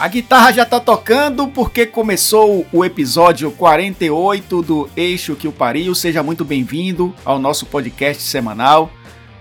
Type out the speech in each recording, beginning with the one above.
A guitarra já tá tocando porque começou o episódio 48 do Eixo que o Pariu. Seja muito bem-vindo ao nosso podcast semanal.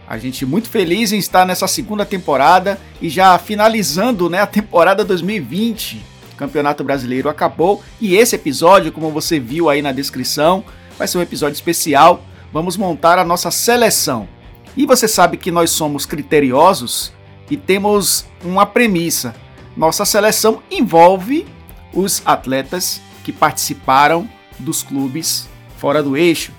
A gente muito feliz em estar nessa segunda temporada e já finalizando né, a temporada 2020. O Campeonato Brasileiro acabou e esse episódio, como você viu aí na descrição, vai ser um episódio especial. Vamos montar a nossa seleção. E você sabe que nós somos criteriosos e temos uma premissa nossa seleção envolve os atletas que participaram dos clubes fora do eixo.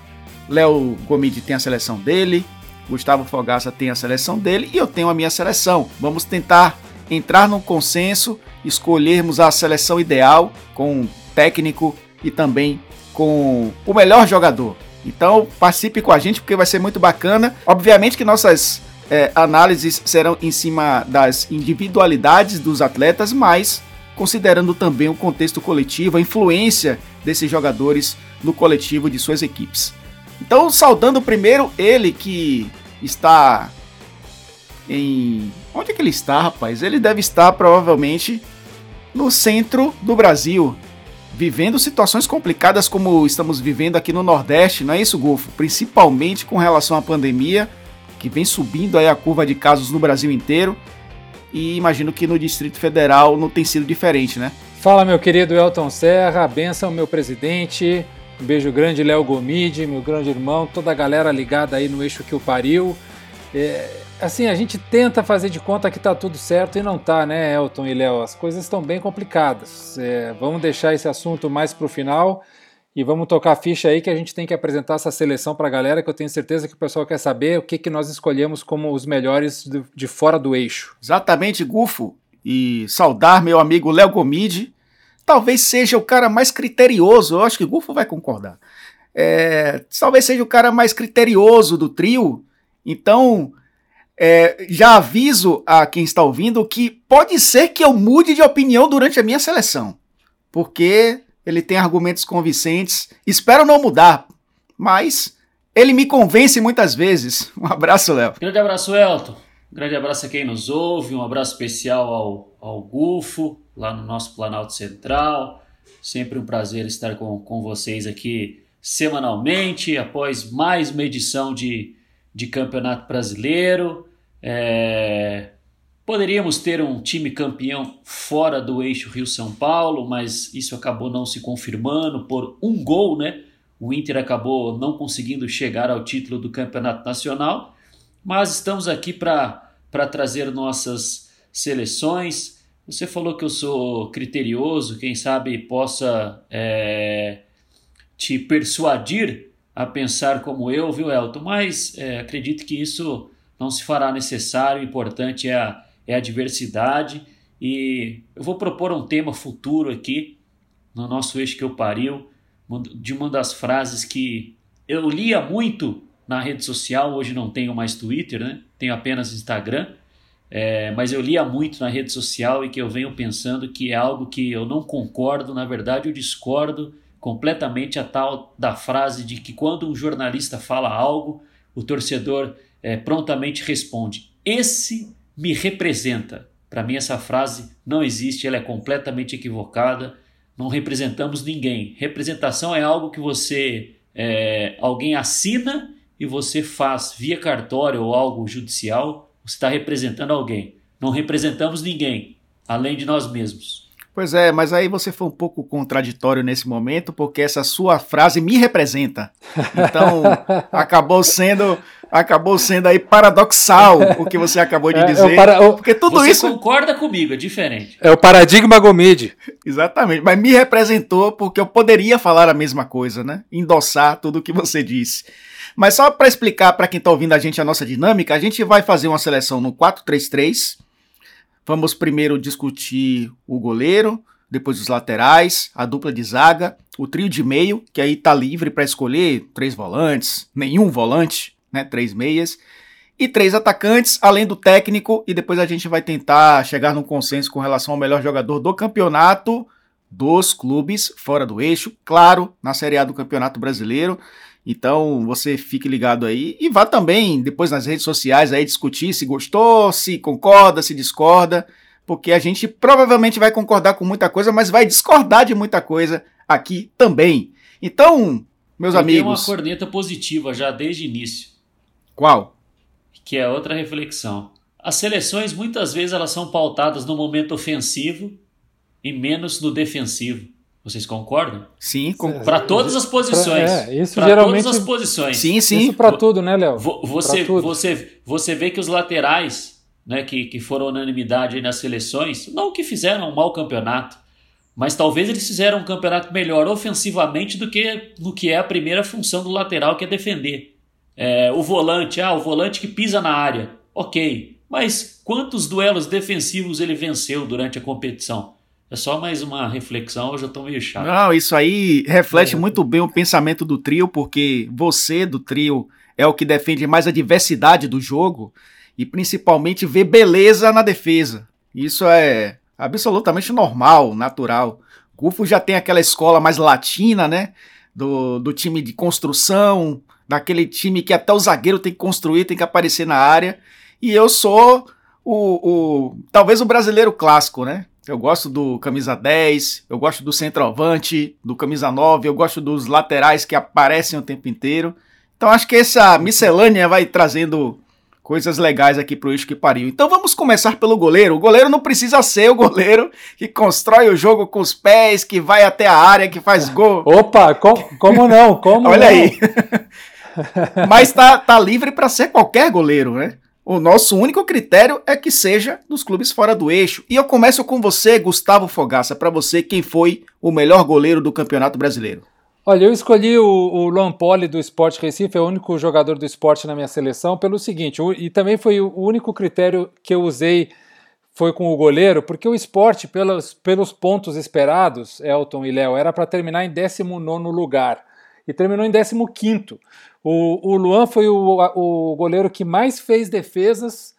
Léo Gomide tem a seleção dele, Gustavo Fogaça tem a seleção dele e eu tenho a minha seleção. Vamos tentar entrar num consenso, escolhermos a seleção ideal com técnico e também com o melhor jogador. Então participe com a gente porque vai ser muito bacana. Obviamente que nossas é, análises serão em cima das individualidades dos atletas, mas considerando também o contexto coletivo, a influência desses jogadores no coletivo de suas equipes. Então, saudando primeiro ele que está em. Onde é que ele está, rapaz? Ele deve estar provavelmente no centro do Brasil, vivendo situações complicadas como estamos vivendo aqui no Nordeste, não é isso, Golfo? Principalmente com relação à pandemia que vem subindo aí a curva de casos no Brasil inteiro. E imagino que no Distrito Federal não tem sido diferente, né? Fala, meu querido Elton Serra, benção, meu presidente. Um beijo grande, Léo Gomide, meu grande irmão, toda a galera ligada aí no eixo que o pariu. É, assim, a gente tenta fazer de conta que tá tudo certo e não tá, né, Elton e Léo? As coisas estão bem complicadas. É, vamos deixar esse assunto mais pro final. E vamos tocar a ficha aí que a gente tem que apresentar essa seleção para a galera, que eu tenho certeza que o pessoal quer saber o que, que nós escolhemos como os melhores de, de fora do eixo. Exatamente, Gufo. E saudar meu amigo Léo Gomide. Talvez seja o cara mais criterioso, eu acho que o Gufo vai concordar. É, talvez seja o cara mais criterioso do trio. Então, é, já aviso a quem está ouvindo que pode ser que eu mude de opinião durante a minha seleção. Porque ele tem argumentos convincentes. Espero não mudar, mas ele me convence muitas vezes. Um abraço, Léo. Grande abraço, Elton. grande abraço a quem nos ouve. Um abraço especial ao, ao Gufo, lá no nosso Planalto Central. Sempre um prazer estar com, com vocês aqui semanalmente, após mais uma edição de, de Campeonato Brasileiro. É, Poderíamos ter um time campeão fora do eixo Rio-São Paulo, mas isso acabou não se confirmando por um gol, né? O Inter acabou não conseguindo chegar ao título do Campeonato Nacional, mas estamos aqui para trazer nossas seleções. Você falou que eu sou criterioso, quem sabe possa é, te persuadir a pensar como eu, viu, Elton? Mas é, acredito que isso não se fará necessário. O importante é a é a diversidade. E eu vou propor um tema futuro aqui, no nosso eixo que eu pariu, de uma das frases que eu lia muito na rede social, hoje não tenho mais Twitter, né? tenho apenas Instagram, é, mas eu lia muito na rede social e que eu venho pensando que é algo que eu não concordo, na verdade eu discordo completamente a tal da frase de que quando um jornalista fala algo, o torcedor é, prontamente responde. Esse me representa. Para mim, essa frase não existe, ela é completamente equivocada. Não representamos ninguém. Representação é algo que você, é, alguém assina e você faz via cartório ou algo judicial, você está representando alguém. Não representamos ninguém, além de nós mesmos. Pois é, mas aí você foi um pouco contraditório nesse momento, porque essa sua frase me representa. Então, acabou sendo acabou sendo aí paradoxal o que você acabou de é, dizer. É, para, o, porque tudo você isso concorda comigo, é diferente. É o paradigma Gomide. Exatamente, mas me representou porque eu poderia falar a mesma coisa, né? Endossar tudo o que você disse. Mas só para explicar para quem está ouvindo a gente a nossa dinâmica, a gente vai fazer uma seleção no 4-3-3 Vamos primeiro discutir o goleiro, depois os laterais, a dupla de zaga, o trio de meio, que aí tá livre para escolher três volantes, nenhum volante, né, três meias, e três atacantes, além do técnico, e depois a gente vai tentar chegar num consenso com relação ao melhor jogador do campeonato dos clubes fora do eixo, claro, na Série A do Campeonato Brasileiro. Então você fique ligado aí e vá também depois nas redes sociais aí discutir se gostou, se concorda, se discorda, porque a gente provavelmente vai concordar com muita coisa, mas vai discordar de muita coisa aqui também. Então, meus Eu amigos. Tem uma corneta positiva já desde o início. Qual? Que é outra reflexão. As seleções muitas vezes elas são pautadas no momento ofensivo e menos no defensivo. Vocês concordam? Sim, concordo. Para todas as posições. É, isso pra geralmente- todas as posições. Sim, sim. Isso para tudo, né, Léo? Vo- Você, você, você vê que os laterais, né, que, que foram unanimidade aí nas seleções, não que fizeram um mau campeonato, mas talvez eles fizeram um campeonato melhor ofensivamente do que no que é a primeira função do lateral, que é defender. É, o volante, ah, o volante que pisa na área, ok. Mas quantos duelos defensivos ele venceu durante a competição? É só mais uma reflexão, eu tô meio chato. Não, isso aí reflete É. muito bem o pensamento do trio, porque você do trio é o que defende mais a diversidade do jogo e principalmente vê beleza na defesa. Isso é absolutamente normal, natural. Gufo já tem aquela escola mais latina, né? Do, do time de construção, daquele time que até o zagueiro tem que construir, tem que aparecer na área. E eu sou o, o talvez o brasileiro clássico, né? Eu gosto do camisa 10, eu gosto do centroavante, do camisa 9, eu gosto dos laterais que aparecem o tempo inteiro. Então acho que essa miscelânea vai trazendo coisas legais aqui pro Eixo que pariu. Então vamos começar pelo goleiro. O goleiro não precisa ser o goleiro que constrói o jogo com os pés, que vai até a área, que faz gol. Opa, com- como não? Como Olha não? aí. Mas tá, tá livre para ser qualquer goleiro, né? O nosso único critério é que seja dos clubes fora do eixo. E eu começo com você, Gustavo Fogaça. Para você, quem foi o melhor goleiro do Campeonato Brasileiro? Olha, eu escolhi o, o Luan Poli do Sport Recife, é o único jogador do esporte na minha seleção, pelo seguinte, o- e também foi o único critério que eu usei foi com o goleiro, porque o esporte, pelos, pelos pontos esperados, Elton e Léo, era para terminar em 19 lugar. E terminou em 15. O, o Luan foi o, o goleiro que mais fez defesas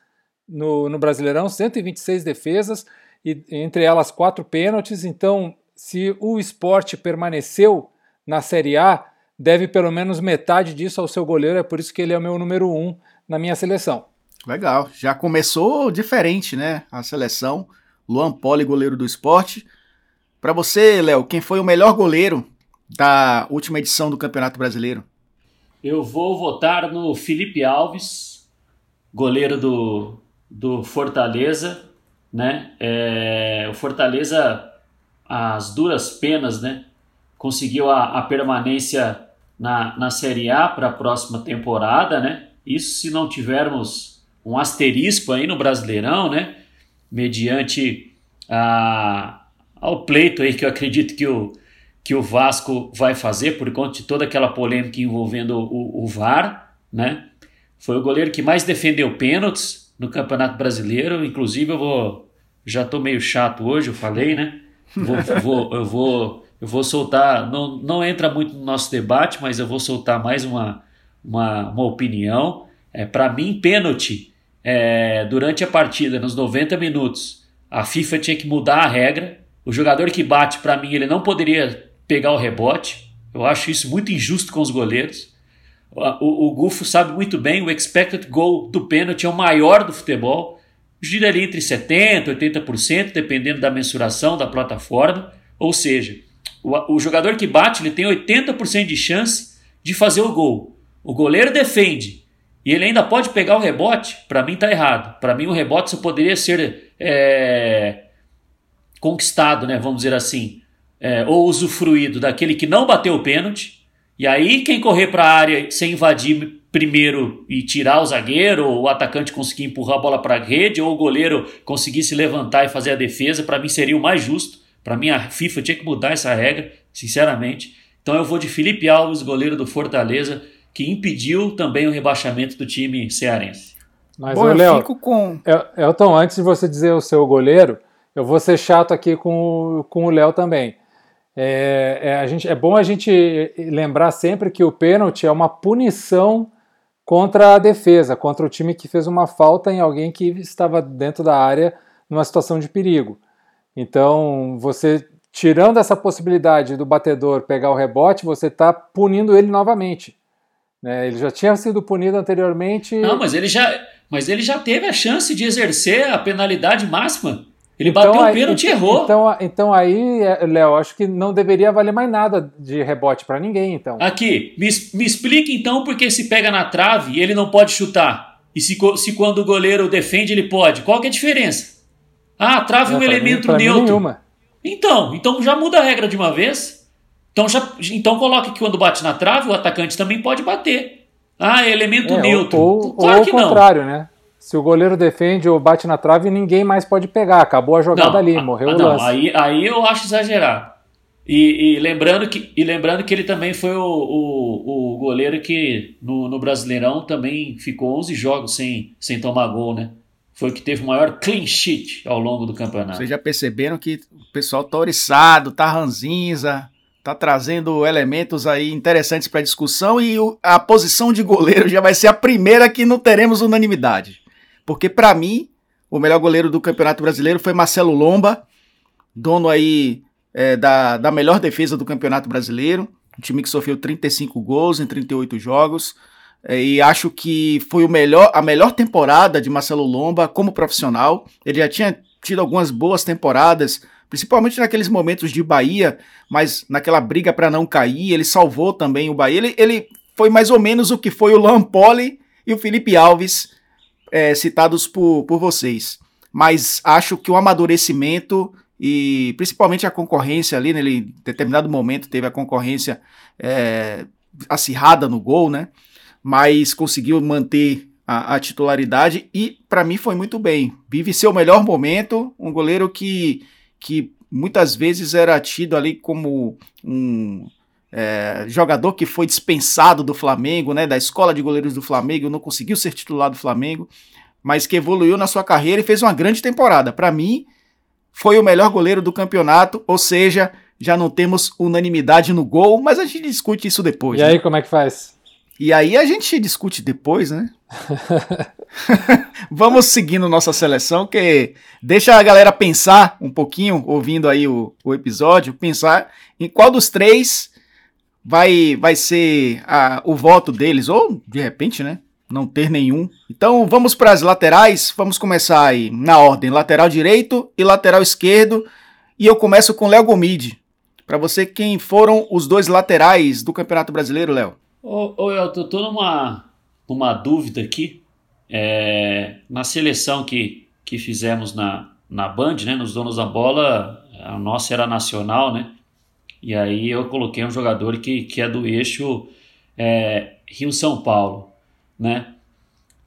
no, no Brasileirão, 126 defesas, e entre elas quatro pênaltis. Então, se o esporte permaneceu na Série A, deve pelo menos metade disso ao seu goleiro, é por isso que ele é o meu número um na minha seleção. Legal, já começou diferente, né? A seleção. Luan Poli, goleiro do esporte. Para você, Léo, quem foi o melhor goleiro da última edição do Campeonato Brasileiro? Eu vou votar no Felipe Alves, goleiro do, do Fortaleza, né? É, o Fortaleza, às duras penas, né? Conseguiu a, a permanência na, na Série A para a próxima temporada, né? Isso se não tivermos um asterisco aí no Brasileirão, né? Mediante a, ao pleito aí que eu acredito que o, que o Vasco vai fazer por conta de toda aquela polêmica envolvendo o, o VAR, né? Foi o goleiro que mais defendeu pênaltis no Campeonato Brasileiro. Inclusive, eu vou. Já tô meio chato hoje, eu falei, né? Vou, vou- eu, vou, eu vou soltar. Não, não entra muito no nosso debate, mas eu vou soltar mais uma, uma, uma opinião. É, Para mim, pênalti é, durante a partida, nos 90 minutos, a FIFA tinha que mudar a regra. O jogador que bate, para mim, ele não poderia pegar o rebote. Eu acho isso muito injusto com os goleiros. O, o Gufo sabe muito bem, o expected goal do pênalti é o maior do futebol. Gira ali entre 70% e 80%, dependendo da mensuração da plataforma. Ou seja, o, o jogador que bate ele tem 80% de chance de fazer o gol. O goleiro defende e ele ainda pode pegar o rebote. Para mim tá errado. Para mim o rebote só poderia ser é, conquistado, né, vamos dizer assim, é, ou usufruído daquele que não bateu o pênalti. E aí quem correr para a área sem invadir primeiro e tirar o zagueiro, ou o atacante conseguir empurrar a bola para a rede, ou o goleiro conseguir se levantar e fazer a defesa, para mim seria o mais justo. Para mim a FIFA tinha que mudar essa regra, sinceramente. Então eu vou de Felipe Alves, goleiro do Fortaleza, que impediu também o rebaixamento do time cearense. Mas, Bom, eu Léo, fico com. El- Elton, antes de você dizer o seu goleiro, eu vou ser chato aqui com, com o Léo também. É, é, a gente, é bom a gente lembrar sempre que o pênalti é uma punição contra a defesa, contra o time que fez uma falta em alguém que estava dentro da área numa situação de perigo. Então, você tirando essa possibilidade do batedor pegar o rebote, você está punindo ele novamente. né? Ele já tinha sido punido anteriormente. Não, mas ele já, mas ele já teve a chance de exercer a penalidade máxima. Ele então, bateu o pênalti e errou. Então, então aí, Léo, acho que não deveria valer mais nada de rebote para ninguém, então. Aqui, me, me explique então porque se pega na trave ele não pode chutar. E se, se quando o goleiro defende ele pode. Qual que é a diferença? Ah, trave é um elemento mim, neutro. Nenhuma. Então, então já muda a regra de uma vez. Então, já, então coloque que quando bate na trave, o atacante também pode bater. Ah, é elemento é, neutro. Ou, claro ou que ao contrário, né? Se o goleiro defende ou bate na trave, ninguém mais pode pegar. Acabou a jogada não, ali, morreu ah, o não, lance. Aí, aí eu acho exagerado. E, e, lembrando que, e lembrando que ele também foi o, o, o goleiro que no, no, Brasileirão também ficou 11 jogos sem, sem tomar gol, né? Foi o que teve o maior clean sheet ao longo do campeonato. Vocês já perceberam que o pessoal tá oriçado, tá ranzinza, tá trazendo elementos aí interessantes para discussão e o, a posição de goleiro já vai ser a primeira que não teremos unanimidade. Porque para mim, o melhor goleiro do Campeonato Brasileiro foi Marcelo Lomba, dono aí é, da, da melhor defesa do Campeonato Brasileiro, um time que sofreu 35 gols em 38 jogos. É, e acho que foi o melhor, a melhor temporada de Marcelo Lomba como profissional. Ele já tinha tido algumas boas temporadas, principalmente naqueles momentos de Bahia, mas naquela briga para não cair, ele salvou também o Bahia. Ele, ele, foi mais ou menos o que foi o Lampoli e o Felipe Alves, é, citados por, por vocês. Mas acho que o amadurecimento e principalmente a concorrência ali, nele, em determinado momento teve a concorrência é, acirrada no gol, né? mas conseguiu manter a, a titularidade e para mim foi muito bem. Vive seu melhor momento, um goleiro que, que muitas vezes era tido ali como um é, jogador que foi dispensado do Flamengo, né, da escola de goleiros do Flamengo, não conseguiu ser titular do Flamengo, mas que evoluiu na sua carreira e fez uma grande temporada. Para mim, foi o melhor goleiro do campeonato, ou seja, já não temos unanimidade no gol, mas a gente discute isso depois. E né? aí, como é que faz? E aí a gente discute depois, né? Vamos seguindo nossa seleção, que deixa a galera pensar um pouquinho, ouvindo aí o, o episódio, pensar em qual dos três vai, vai ser a, o voto deles, ou de repente, né? Não ter nenhum. Então vamos para as laterais, vamos começar aí na ordem: lateral direito e lateral esquerdo. E eu começo com Léo Gomide. Para você, quem foram os dois laterais do Campeonato Brasileiro, Léo? Ô, eu tô numa, numa dúvida aqui. É, na seleção que, que fizemos na, na Band, né, nos donos da bola, a nossa era nacional, né? E aí eu coloquei um jogador que, que é do eixo é, Rio-São Paulo, né?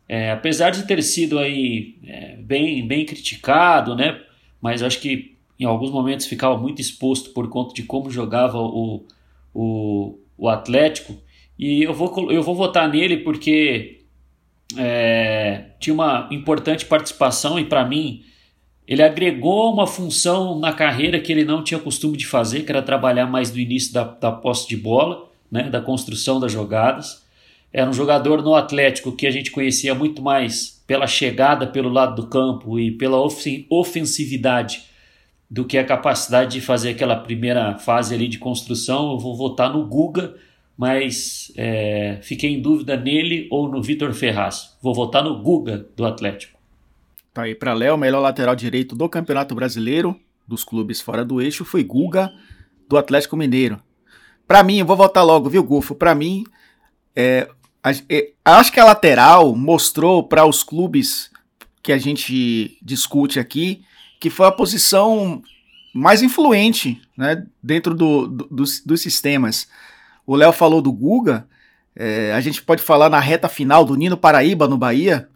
É, apesar de ter sido aí é, bem, bem criticado, né? Mas acho que em alguns momentos ficava muito exposto por conta de como jogava o, o, o Atlético. E eu vou, eu vou votar nele porque é, tinha uma importante participação e, para mim, ele agregou uma função na carreira que ele não tinha costume de fazer, que era trabalhar mais no início da, da posse de bola, né, da construção das jogadas. Era um jogador no Atlético que a gente conhecia muito mais pela chegada pelo lado do campo e pela ofensividade do que a capacidade de fazer aquela primeira fase ali de construção. Eu vou votar no Guga mas é, fiquei em dúvida nele ou no Vitor Ferraz. Vou votar no Guga do Atlético. Tá aí para Léo, melhor lateral direito do Campeonato Brasileiro, dos clubes fora do eixo, foi Guga do Atlético Mineiro. Para mim, eu vou votar logo, viu, Gufo? Para mim, é, é, acho que a lateral mostrou para os clubes que a gente discute aqui que foi a posição mais influente né, dentro do, do, dos, dos sistemas. O Léo falou do Guga. É, a gente pode falar na reta final do Nino Paraíba no Bahia,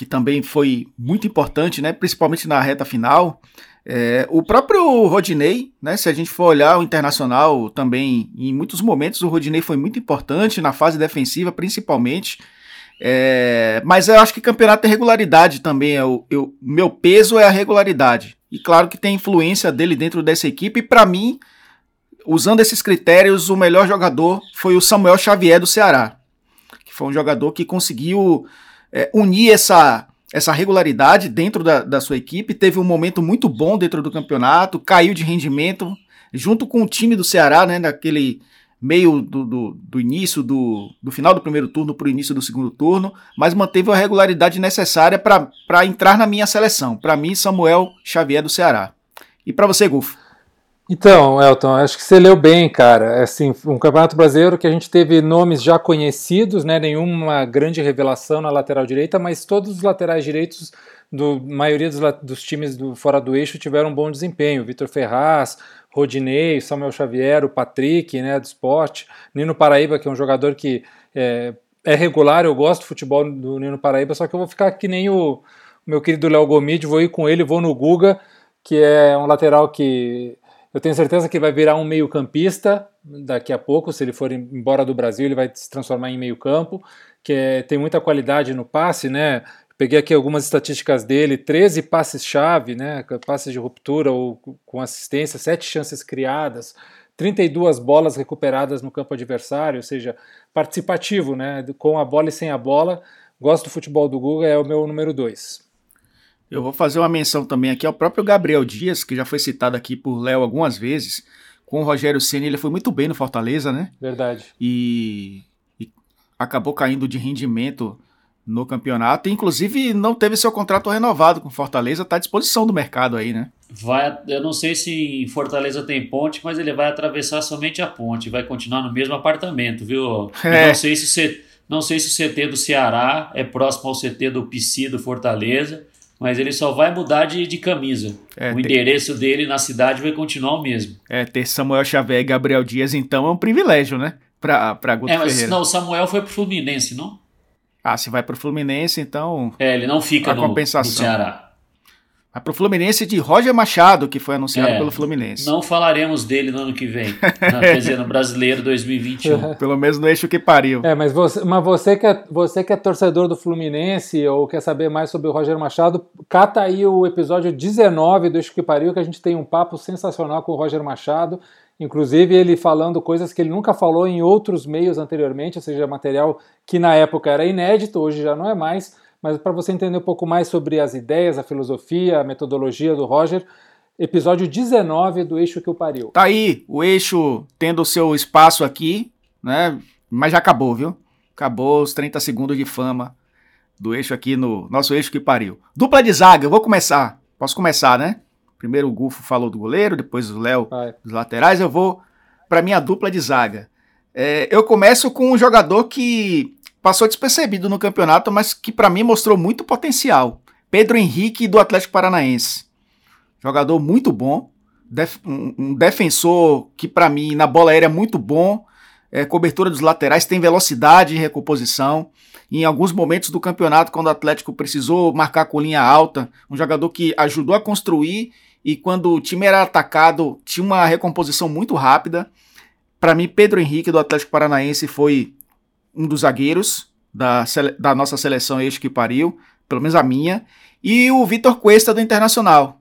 que também foi muito importante, né? Principalmente na reta final. É, o próprio Rodinei, né? Se a gente for olhar o internacional também, em muitos momentos o Rodinei foi muito importante na fase defensiva, principalmente. É, mas eu acho que campeonato é regularidade também. É o eu, meu peso é a regularidade. E claro que tem influência dele dentro dessa equipe. E para mim, usando esses critérios, o melhor jogador foi o Samuel Xavier do Ceará, que foi um jogador que conseguiu é, unir essa, essa regularidade dentro da, da sua equipe, teve um momento muito bom dentro do campeonato, caiu de rendimento, junto com o time do Ceará, né, naquele meio do, do, do início do, do final do primeiro turno para o início do segundo turno, mas manteve a regularidade necessária para entrar na minha seleção. Para mim, Samuel Xavier do Ceará. E para você, Gufo? Então, Elton, acho que você leu bem, cara. É, assim, um campeonato brasileiro que a gente teve nomes já conhecidos, né? Nenhuma grande revelação na lateral direita, mas todos os laterais direitos do maioria dos, dos times do, fora do eixo tiveram um bom desempenho. Vitor Ferraz, Rodinei, Samuel Xavier, o Patrick, né, do esporte, Nino Paraíba, que é um jogador que é, é regular, eu gosto do futebol do Nino Paraíba, só que eu vou ficar que nem o, meu querido Léo Gomide, vou ir com ele, vou no Guga, que é um lateral que eu tenho certeza que vai virar um meio-campista daqui a pouco, se ele for embora do Brasil, ele vai se transformar em meio-campo, que é, tem muita qualidade no passe, né? Peguei aqui algumas estatísticas dele: 13 passes-chave, né, passes de ruptura ou com assistência, 7 chances criadas, 32 bolas recuperadas no campo adversário, ou seja, participativo, né, com a bola e sem a bola. Gosto do futebol do Guga, é o meu número 2. Eu vou fazer uma menção também aqui ao próprio Gabriel Dias, que já foi citado aqui por Léo algumas vezes. Com o Rogério Ceni ele foi muito bem no Fortaleza, né? Verdade. E, e acabou caindo de rendimento no campeonato. Inclusive, não teve seu contrato renovado com Fortaleza, está à disposição do mercado aí, né? Vai, eu não sei se em Fortaleza tem ponte, mas ele vai atravessar somente a ponte, vai continuar no mesmo apartamento, viu? É. Não sei se o não sei se o CT do Ceará é próximo ao CT do PC do Fortaleza, mas ele só vai mudar de, de camisa. É, o ter... endereço dele na cidade vai continuar o mesmo. É, ter Samuel Xavier e Gabriel Dias, então, é um privilégio, né? Para Guto é, mas, Ferreira. Não, o Samuel foi pro Fluminense, não? Ah, se vai pro Fluminense, então. É, ele não fica no, compensação. no Ceará. Vai pro Fluminense de Roger Machado, que foi anunciado é, pelo Fluminense. Não falaremos dele no ano que vem. Na, no Brasileiro 2021. Pelo menos no eixo que pariu. É, mas você, mas você que é, você que é torcedor do Fluminense ou quer saber mais sobre o Roger Machado, cata aí o episódio 19 do Eixo que pariu, que a gente tem um papo sensacional com o Roger Machado. Inclusive ele falando coisas que ele nunca falou em outros meios anteriormente, ou seja, material que na época era inédito, hoje já não é mais, mas para você entender um pouco mais sobre as ideias, a filosofia, a metodologia do Roger, episódio 19 do Eixo que o pariu. Tá aí, o Eixo tendo o seu espaço aqui, né? Mas já acabou, viu? Acabou os 30 segundos de fama do Eixo aqui no nosso Eixo que pariu. Dupla de zaga, eu vou começar. Posso começar, né? Primeiro o Gufo falou do goleiro, depois o Léo dos laterais. Eu vou para minha dupla de zaga. É, eu começo com um jogador que passou despercebido no campeonato, mas que para mim mostrou muito potencial. Pedro Henrique do Atlético Paranaense. Jogador muito bom, def um, um, defensor que para mim na bola aérea é muito bom, é, cobertura dos laterais, tem velocidade em recomposição. Em alguns momentos do campeonato, quando o Atlético precisou marcar com linha alta, um jogador que ajudou a construir e quando o time era atacado, tinha uma recomposição muito rápida. Para mim, Pedro Henrique do Atlético Paranaense foi um dos zagueiros da, da nossa seleção eixo que pariu, pelo menos a minha, e o Vitor Cuesta do Internacional,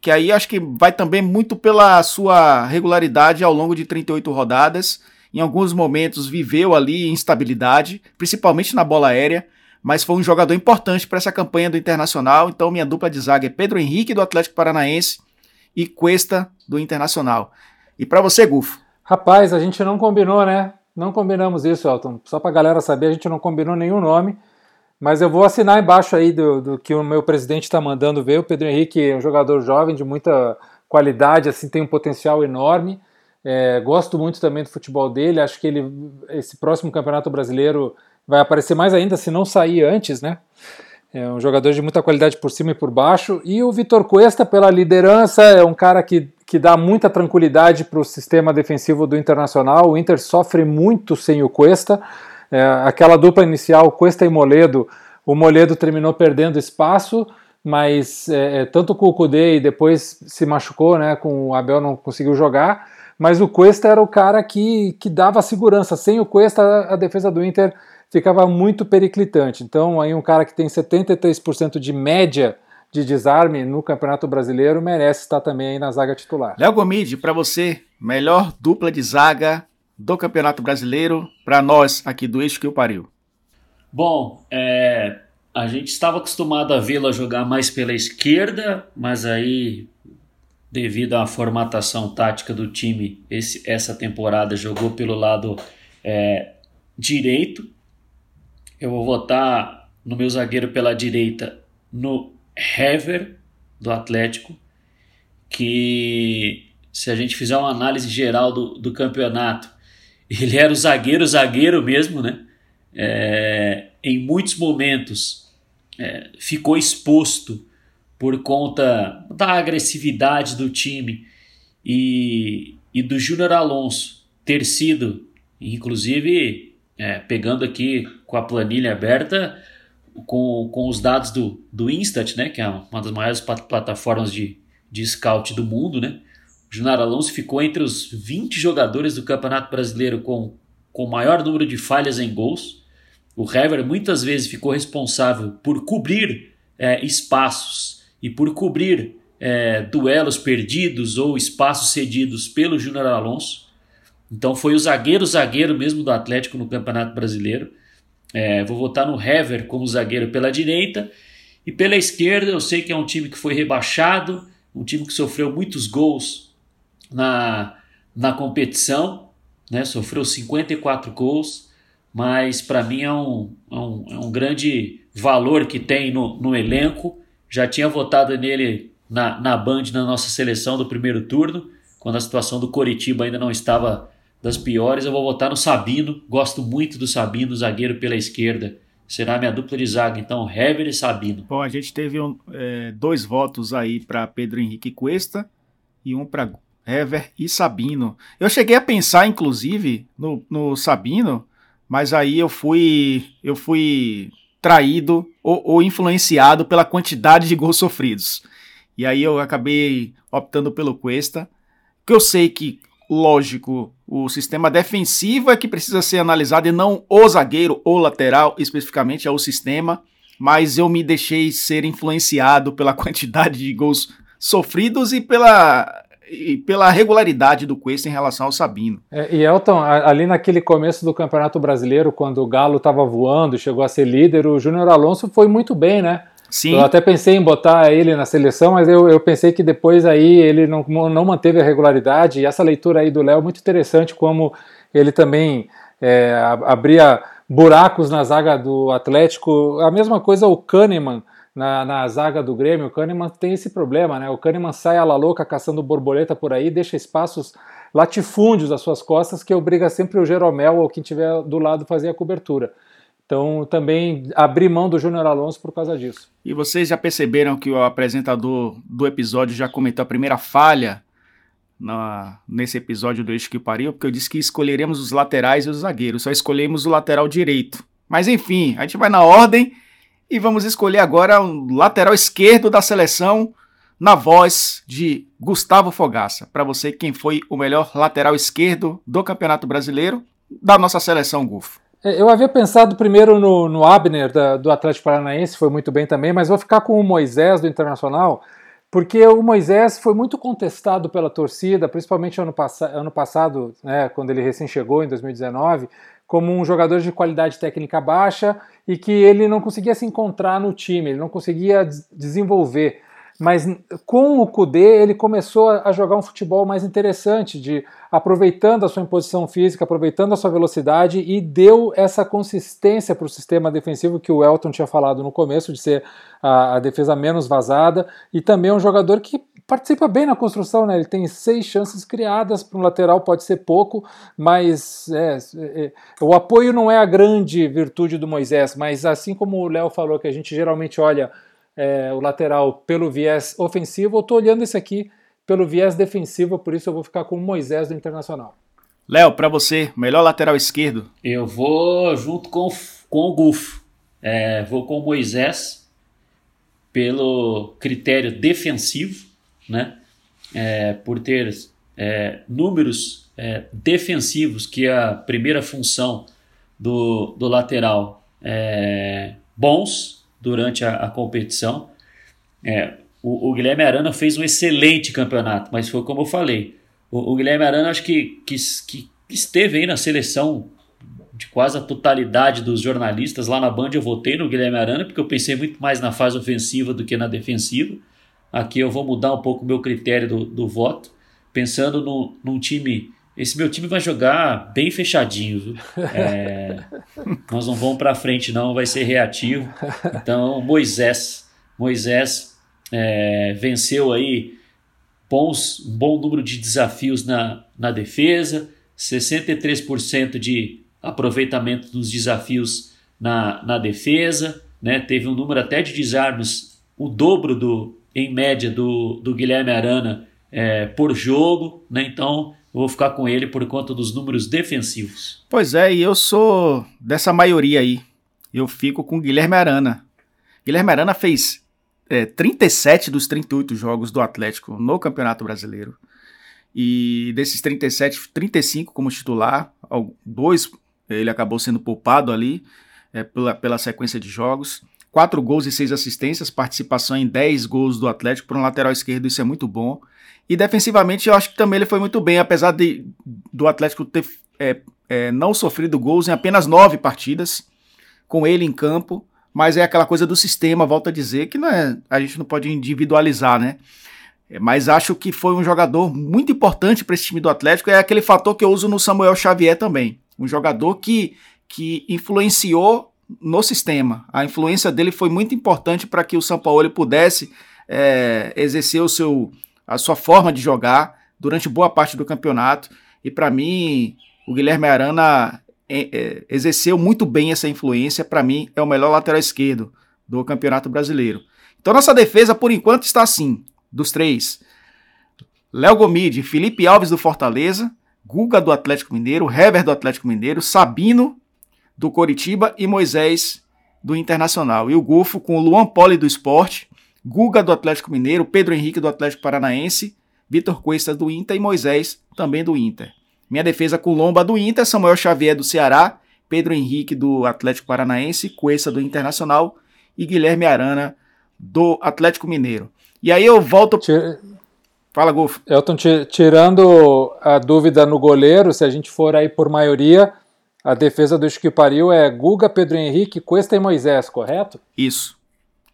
que aí acho que vai também muito pela sua regularidade ao longo de 38 rodadas. Em alguns momentos viveu ali instabilidade, principalmente na bola aérea, mas foi um jogador importante para essa campanha do Internacional. Então, minha dupla de zaga é Pedro Henrique, do Atlético Paranaense, e Cuesta, do Internacional. E para você, Gufo? Rapaz, a gente não combinou, né? Não combinamos isso, Elton. Só para a galera saber, a gente não combinou nenhum nome. Mas eu vou assinar embaixo aí do, do que o meu presidente está mandando ver. O Pedro Henrique é um jogador jovem de muita qualidade, assim, tem um potencial enorme. É, gosto muito também do futebol dele. Acho que ele, esse próximo campeonato brasileiro vai aparecer mais ainda se não sair antes, né? É um jogador de muita qualidade por cima e por baixo. E o Vitor Cuesta, pela liderança, é um cara que, que dá muita tranquilidade para o sistema defensivo do Internacional. O Inter sofre muito sem o Cuesta. É, aquela dupla inicial, Cuesta e Moledo, o Moledo terminou perdendo espaço, mas é, é tanto com o Kudê e depois se machucou, né? Com o Abel não conseguiu jogar. Mas o Cuesta era o cara que, que dava segurança. Sem o Cuesta, a defesa do Inter ficava muito periclitante. Então, aí um cara que tem 73% de média de desarme no Campeonato Brasileiro merece estar também aí na zaga titular. Léo Gomide, para você, melhor dupla de zaga do Campeonato Brasileiro para nós aqui do Eixo que o pariu. Bom, é, a gente estava acostumado a vê-la jogar mais pela esquerda, mas aí devido à formatação tática do time, esse, essa temporada jogou pelo lado é, direito. Eu vou votar no meu zagueiro pela direita no Hever do Atlético, que se a gente fizer uma análise geral do, do campeonato, ele era o zagueiro, zagueiro mesmo, né? É, em muitos momentos é, ficou exposto por conta da agressividade do time e, e do Júnior Alonso ter sido, inclusive, é, pegando aqui com a planilha aberta, com, com os dados do, do Instat, né, que é uma das maiores plataformas de, de scout do mundo, né, o Júnior Alonso ficou entre os 20 jogadores do Campeonato Brasileiro com, com maior número de falhas em gols. O Hever muitas vezes ficou responsável por cobrir é, espaços e por cobrir é, duelos perdidos ou espaços cedidos pelo Júnior Alonso. Então foi o zagueiro zagueiro mesmo do Atlético no Campeonato Brasileiro. É, vou votar no Hever como zagueiro pela direita e pela esquerda eu sei que é um time que foi rebaixado, um time que sofreu muitos gols na, na competição, né? sofreu 54 gols, mas para mim é um, é um, é um grande valor que tem no, no elenco já tinha votado nele na, na Band na nossa seleção do primeiro turno, quando a situação do Coritiba ainda não estava das piores. Eu vou votar no Sabino, gosto muito do Sabino, zagueiro pela esquerda. Será minha dupla de zaga, então, Hever e Sabino. Bom, a gente teve um, é, dois votos aí para Pedro Henrique Cuesta e um para Hever e Sabino. Eu cheguei a pensar, inclusive, no, no Sabino, mas aí eu fui eu fui traído ou, ou influenciado pela quantidade de gols sofridos. E aí eu acabei optando pelo Cuesta, que eu sei que, lógico, o sistema defensivo é que precisa ser analisado e não o zagueiro ou lateral, especificamente é o sistema, mas eu me deixei ser influenciado pela quantidade de gols sofridos e pela e pela regularidade do Cuesta em relação ao Sabino. É, e Elton, ali naquele começo do Campeonato Brasileiro, quando o Galo estava voando, chegou a ser líder, o Júnior Alonso foi muito bem, né? Sim. Eu até pensei em botar ele na seleção, mas eu, eu pensei que depois aí ele não, não manteve a regularidade. E essa leitura aí do Léo é muito interessante, como ele também é, abria buracos na zaga do Atlético. A mesma coisa o Kahneman, na, na zaga do Grêmio, o Kahneman tem esse problema, né? O Kahneman sai a la louca caçando borboleta por aí, deixa espaços latifúndios às suas costas, que obriga sempre o Jeromel ou quem tiver do lado fazer a cobertura. Então, também abri mão do Júnior Alonso por causa disso. E vocês já perceberam que o apresentador do episódio já comentou a primeira falha na, nesse episódio do Eixo que Pariu, porque eu disse que escolheremos os laterais e os zagueiros, só escolhemos o lateral direito. Mas enfim, a gente vai na ordem e vamos escolher agora o lateral esquerdo da seleção na voz de Gustavo Fogaça. Para você, quem foi o melhor lateral esquerdo do Campeonato Brasileiro da nossa seleção Gufo? É, eu havia pensado primeiro no, no Abner da, do Atlético Paranaense, foi muito bem também, mas vou ficar com o Moisés do Internacional, porque o Moisés foi muito contestado pela torcida, principalmente ano, pass ano passado, né, quando ele recém chegou, em 2019, como um jogador de qualidade técnica baixa e que ele não conseguia se encontrar no time, ele não conseguia desenvolver. Mas com o Kudê ele começou a jogar um futebol mais interessante, de aproveitando a sua imposição física, aproveitando a sua velocidade e deu essa consistência para o sistema defensivo que o Elton tinha falado no começo, de ser a, a defesa menos vazada, e também um jogador que participa bem na construção, né? Ele tem seis chances criadas para um lateral, pode ser pouco, mas é, é, o apoio não é a grande virtude do Moisés, mas assim como o Léo falou que a gente geralmente olha é, o lateral pelo viés ofensivo, eu estou olhando esse aqui pelo viés defensivo, por isso eu vou ficar com o Moisés do Internacional. Léo, para você, melhor lateral esquerdo? Eu vou junto com, com o Gufo. É, vou com o Moisés pelo critério defensivo né? É, por ter é, números é, defensivos, que é a primeira função do, do lateral, é, bons durante a, a competição. É, o, o, Guilherme Arana fez um excelente campeonato, mas foi como eu falei. O, o Guilherme Arana acho que, que, que esteve aí na seleção de quase a totalidade dos jornalistas lá na Band. Eu votei no Guilherme Arana porque eu pensei muito mais na fase ofensiva do que na defensiva aqui eu vou mudar um pouco o meu critério do, do voto, pensando no, num time. Esse meu time vai jogar bem fechadinho? É, nós não vamos para frente, não, vai ser reativo. Então, Moisés. Moisés é, venceu aí bons, um bom número de desafios na, na defesa, 63% de aproveitamento nos desafios na, na defesa, né? teve um número até de desarmes, o dobro do, em média do, do Guilherme Arana é, por jogo, né? então vou ficar com ele por conta dos números defensivos. Pois é, e eu sou dessa maioria aí. Eu fico com Guilherme Arana. Guilherme Arana fez é, 37 dos 38 jogos do Atlético no Campeonato Brasileiro. E desses 37, 35 como titular, dois ele acabou sendo poupado ali é, pela, pela sequência de jogos. Quatro gols e seis assistências, participação em 10 gols do Atlético para um lateral esquerdo, isso é muito bom. E defensivamente eu acho que também ele foi muito bem, apesar de do Atlético ter é, é, não sofrido gols em apenas nove partidas, com ele em campo. Mas é aquela coisa do sistema, volto a dizer, que não é, a gente não pode individualizar, né? É, mas acho que foi um jogador muito importante para esse time do Atlético. É aquele fator que eu uso no Samuel Xavier também. Um jogador que, que influenciou no sistema. A influência dele foi muito importante para que o São Paulo pudesse é, exercer o seu, a sua forma de jogar durante boa parte do campeonato. E para mim, o Guilherme Arana é, é, exerceu muito bem essa influência. Para mim, é o melhor lateral esquerdo do Campeonato Brasileiro. Então, nossa defesa, por enquanto, está assim: dos três, Léo Gomide, Felipe Alves do Fortaleza, Guga do Atlético Mineiro, Hever do Atlético Mineiro, Sabino do Coritiba e Moisés do Internacional. E o Golfo com o Luan Poli do Esporte, Guga do Atlético Mineiro, Pedro Henrique do Atlético Paranaense, Vitor Cuesta do Inter e Moisés também do Inter. Minha defesa com Lomba do Inter, Samuel Xavier do Ceará, Pedro Henrique do Atlético Paranaense, Cuesta do Internacional e Guilherme Arana do Atlético Mineiro. E aí eu volto. Tira... Fala, Golfo. Elton, tirando a dúvida no goleiro, se a gente for aí por maioria, a defesa do Esquipariu é Guga, Pedro Henrique, Cuesta e Moisés, correto? Isso.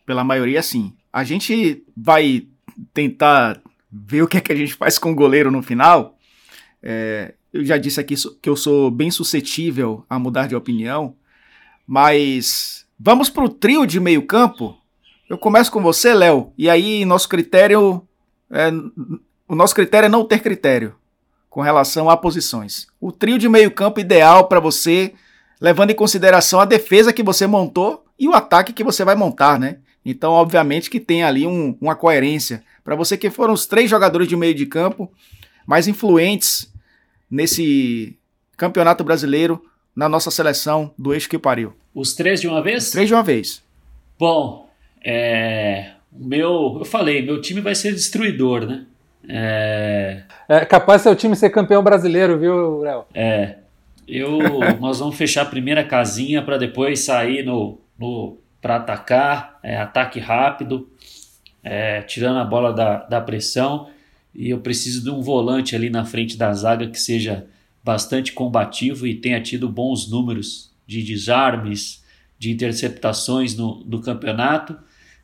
Pela maioria, sim. A gente vai tentar ver o que é que a gente faz com o goleiro no final. É, eu já disse aqui que eu sou bem suscetível a mudar de opinião, mas vamos para o trio de meio campo. Eu começo com você, Léo, e aí nosso critério é, o nosso critério é não ter critério com relação a posições. O trio de meio campo ideal para você, levando em consideração a defesa que você montou e o ataque que você vai montar, né? Então, obviamente que tem ali um, uma coerência. Para você que foram os três jogadores de meio de campo mais influentes nesse campeonato brasileiro na nossa seleção do eixo que pariu? Os três de uma vez? Os três de uma vez. Bom, é, meu, eu falei, meu time vai ser destruidor, né? É, é capaz seu time ser campeão brasileiro, viu, Léo? É. Eu, nós vamos fechar a primeira casinha para depois sair no, no para atacar, é, ataque rápido, é, tirando a bola da, da pressão e eu preciso de um volante ali na frente da zaga que seja bastante combativo e tenha tido bons números de desarmes, de interceptações no, no campeonato.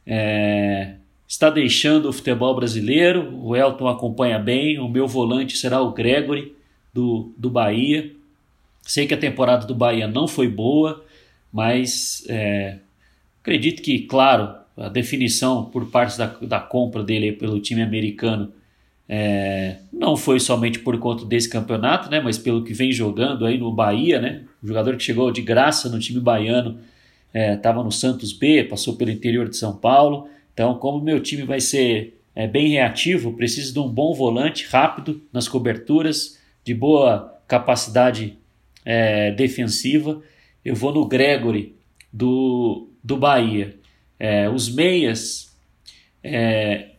É, está deixando o futebol brasileiro, o Elton acompanha bem, o meu volante será o Gregory do, do Bahia. Sei que a temporada do Bahia não foi boa, mas é, acredito que, claro, a definição por parte da, da compra dele pelo time americano é, não foi somente por conta desse campeonato, né, mas pelo que vem jogando aí no Bahia, né, o jogador que chegou de graça no time baiano estava é, no Santos B, passou pelo interior de São Paulo. Então, como meu time vai ser é, bem reativo, preciso de um bom volante rápido nas coberturas, de boa capacidade é, defensiva. Eu vou no Gregory do, do Bahia. É, os meias é,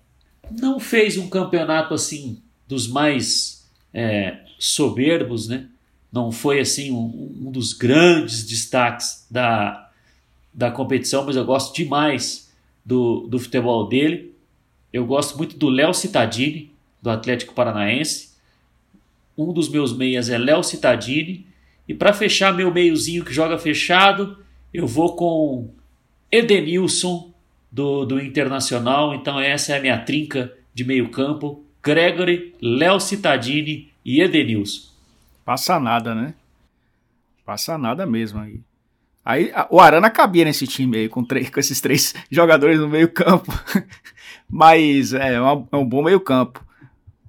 não fez um campeonato assim dos mais é, soberbos, né? Não foi assim um, um, dos grandes destaques da, da competição, mas eu gosto demais do, do futebol dele. Eu gosto muito do Léo Cittadini, do Atlético Paranaense. Um dos meus meias é Léo Cittadini. E para fechar meu meiozinho que joga fechado, eu vou com Edenilson do, do Internacional. Então essa é a minha trinca de meio campo. Gregory, Léo Cittadini e Edenilson. Passa nada, né? Passa nada mesmo aí. Aí o Arana cabia nesse time aí, com, três, com esses três jogadores no meio campo. Mas é, é, um, é um bom meio campo.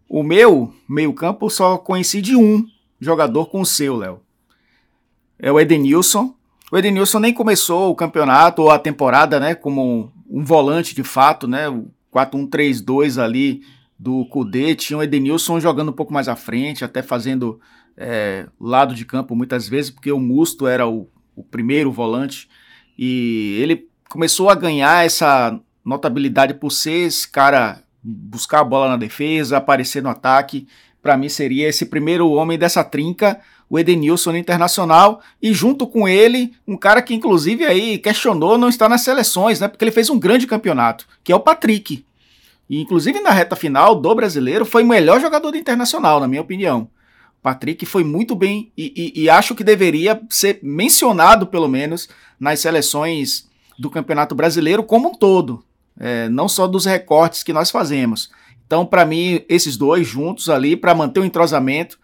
O meu meio campo só coincide um jogador com o seu, Léo. É o Edenilson. O Edenilson nem começou o campeonato ou a temporada, né, como um, volante de fato, né, o 4-1-3-2 ali do Cudê. Tinha o Edenilson jogando um pouco mais à frente, até fazendo é, lado de campo muitas vezes, porque o Musto era o o primeiro volante, e ele começou a ganhar essa notabilidade por ser esse cara buscar a bola na defesa, aparecer no ataque. Para mim seria esse primeiro homem dessa trinca, o Edenilson internacional, e junto com ele, um cara que inclusive aí questionou não estar nas seleções, né? Porque ele fez um grande campeonato, que é o Patrick. E inclusive na reta final do brasileiro foi o melhor jogador do internacional, na minha opinião. Patrick foi muito bem e, e, e, acho que deveria ser mencionado, pelo menos, nas seleções do Campeonato Brasileiro como um todo, é, não só dos recortes que nós fazemos. Então, para mim, esses dois juntos ali, para manter o entrosamento,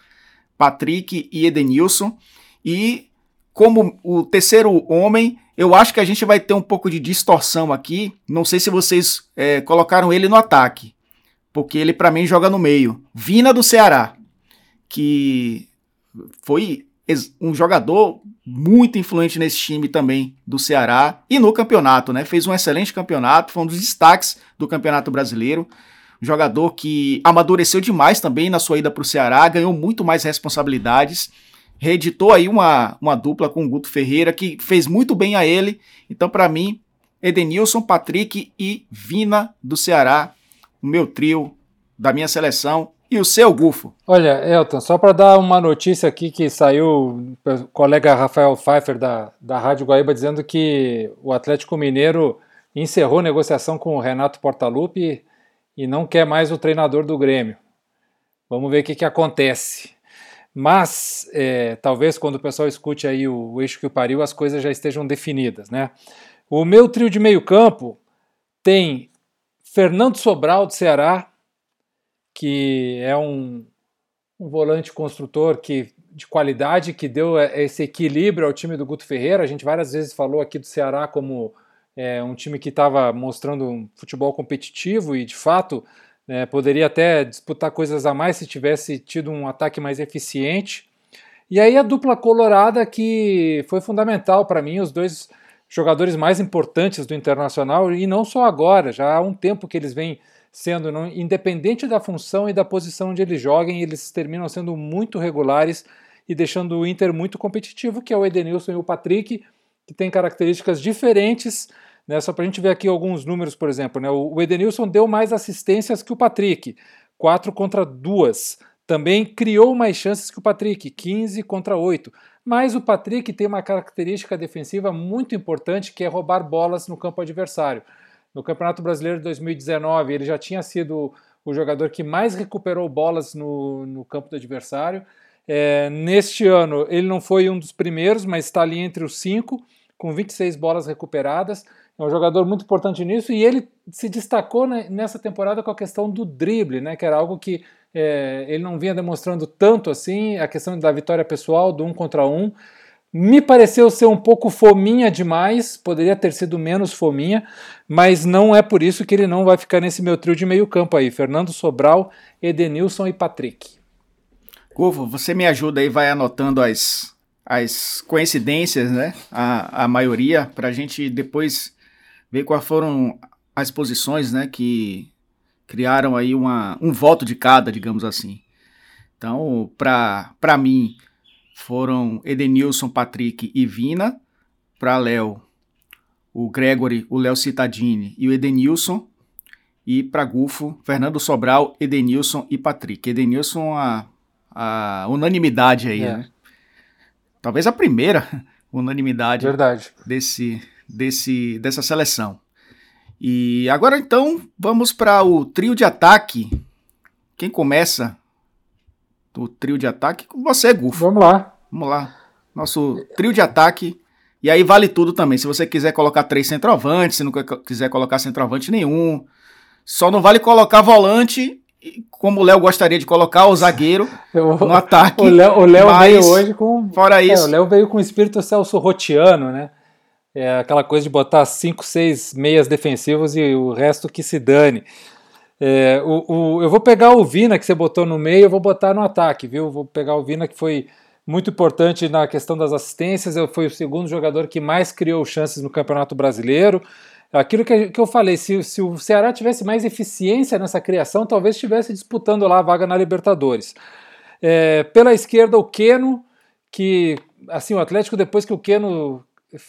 Patrick e Edenilson. E como o terceiro homem, eu acho que a gente vai ter um pouco de distorção aqui. Não sei se vocês é, colocaram ele no ataque, porque ele, para mim, joga no meio. Vina do Ceará que foi um jogador muito influente nesse time também do Ceará e no campeonato, né? Fez um excelente campeonato, foi um dos destaques do Campeonato Brasileiro. Um jogador que amadureceu demais também na sua ida para o Ceará, ganhou muito mais responsabilidades, reeditou aí uma, uma dupla com o Guto Ferreira que fez muito bem a ele. Então, para mim, Edenilson, Patrick e Vina do Ceará, o meu trio da minha seleção e o seu, Gufo? Olha, Elton, só para dar uma notícia aqui que saiu o colega Rafael Pfeiffer da, da Rádio Guaíba dizendo que o Atlético Mineiro encerrou negociação com o Renato Portaluppi e não quer mais o treinador do Grêmio. Vamos ver o que, que acontece. Mas é, talvez quando o pessoal escute aí o, o eixo que o pariu, as coisas já estejam definidas, né? O meu trio de meio campo tem Fernando Sobral do Ceará, que é um, um volante construtor que de qualidade que deu esse equilíbrio ao time do Guto Ferreira. A gente várias vezes falou aqui do Ceará como é, um time que estava mostrando um futebol competitivo e de fato é, poderia até disputar coisas a mais se tivesse tido um ataque mais eficiente. E aí a dupla colorada que foi fundamental para mim, os dois jogadores mais importantes do Internacional e não só agora, já há um tempo que eles vêm sendo, independente da função e da posição onde eles joguem, eles terminam sendo muito regulares e deixando o Inter muito competitivo, que é o Edenilson e o Patrick, que tem características diferentes. Né? Só para a gente ver aqui alguns números, por exemplo. Né? O Edenilson deu mais assistências que o Patrick, 4 contra 2. Também criou mais chances que o Patrick, 15 contra 8. Mas o Patrick tem uma característica defensiva muito importante, que é roubar bolas no campo adversário. No Campeonato Brasileiro de 2019, ele já tinha sido o jogador que mais recuperou bolas no, no campo do adversário. É, neste ano, ele não foi um dos primeiros, mas está ali entre os cinco, com 26 bolas recuperadas. É um jogador muito importante nisso e ele se destacou nessa temporada com a questão do drible, né, que era algo que é, ele não vinha demonstrando tanto assim, a questão da vitória pessoal, do um contra um. Me pareceu ser um pouco fominha demais, poderia ter sido menos fominha, mas não é por isso que ele não vai ficar nesse meu trio de meio campo aí. Fernando Sobral, Edenilson e Patrick. Govo, você me ajuda aí, vai anotando as, as coincidências, né? A, a maioria, para a gente depois ver quais foram as posições, né? Que criaram aí uma, um voto de cada, digamos assim. Então, para mim, foram Edenilson, Patrick e Vina. Para Léo, o Gregory, o Léo Citadini e o Edenilson. E para Gufo, Fernando Sobral, Edenilson e Patrick. Edenilson, a, a unanimidade aí, é. né? Talvez a primeira unanimidade Verdade. Desse, desse, dessa seleção. E agora então vamos para o trio de ataque. Quem começa o trio de ataque com você, Gufo. Vamos lá. Vamos lá. Nosso trio de ataque E aí vale tudo também. Se você quiser colocar três centroavantes, se não quiser colocar centroavante nenhum. Só não vale colocar volante, como o Léo gostaria de colocar, o zagueiro Eu, no ataque. O Léo veio hoje com. Fora é, isso. o Léo veio com o espírito Celso Rotiano, né? É aquela coisa de botar cinco, seis meias defensivos e o resto que se dane. É, o, o, eu vou pegar o Vina que você botou no meio, eu vou botar no ataque, viu? Vou pegar o Vina que foi muito importante na questão das assistências. Eu fui o segundo jogador que mais criou chances no Campeonato Brasileiro. Aquilo que, que eu falei, se, se, o Ceará tivesse mais eficiência nessa criação, talvez estivesse disputando lá a vaga na Libertadores. É, pela esquerda, o Queno, que assim o Atlético depois que o Queno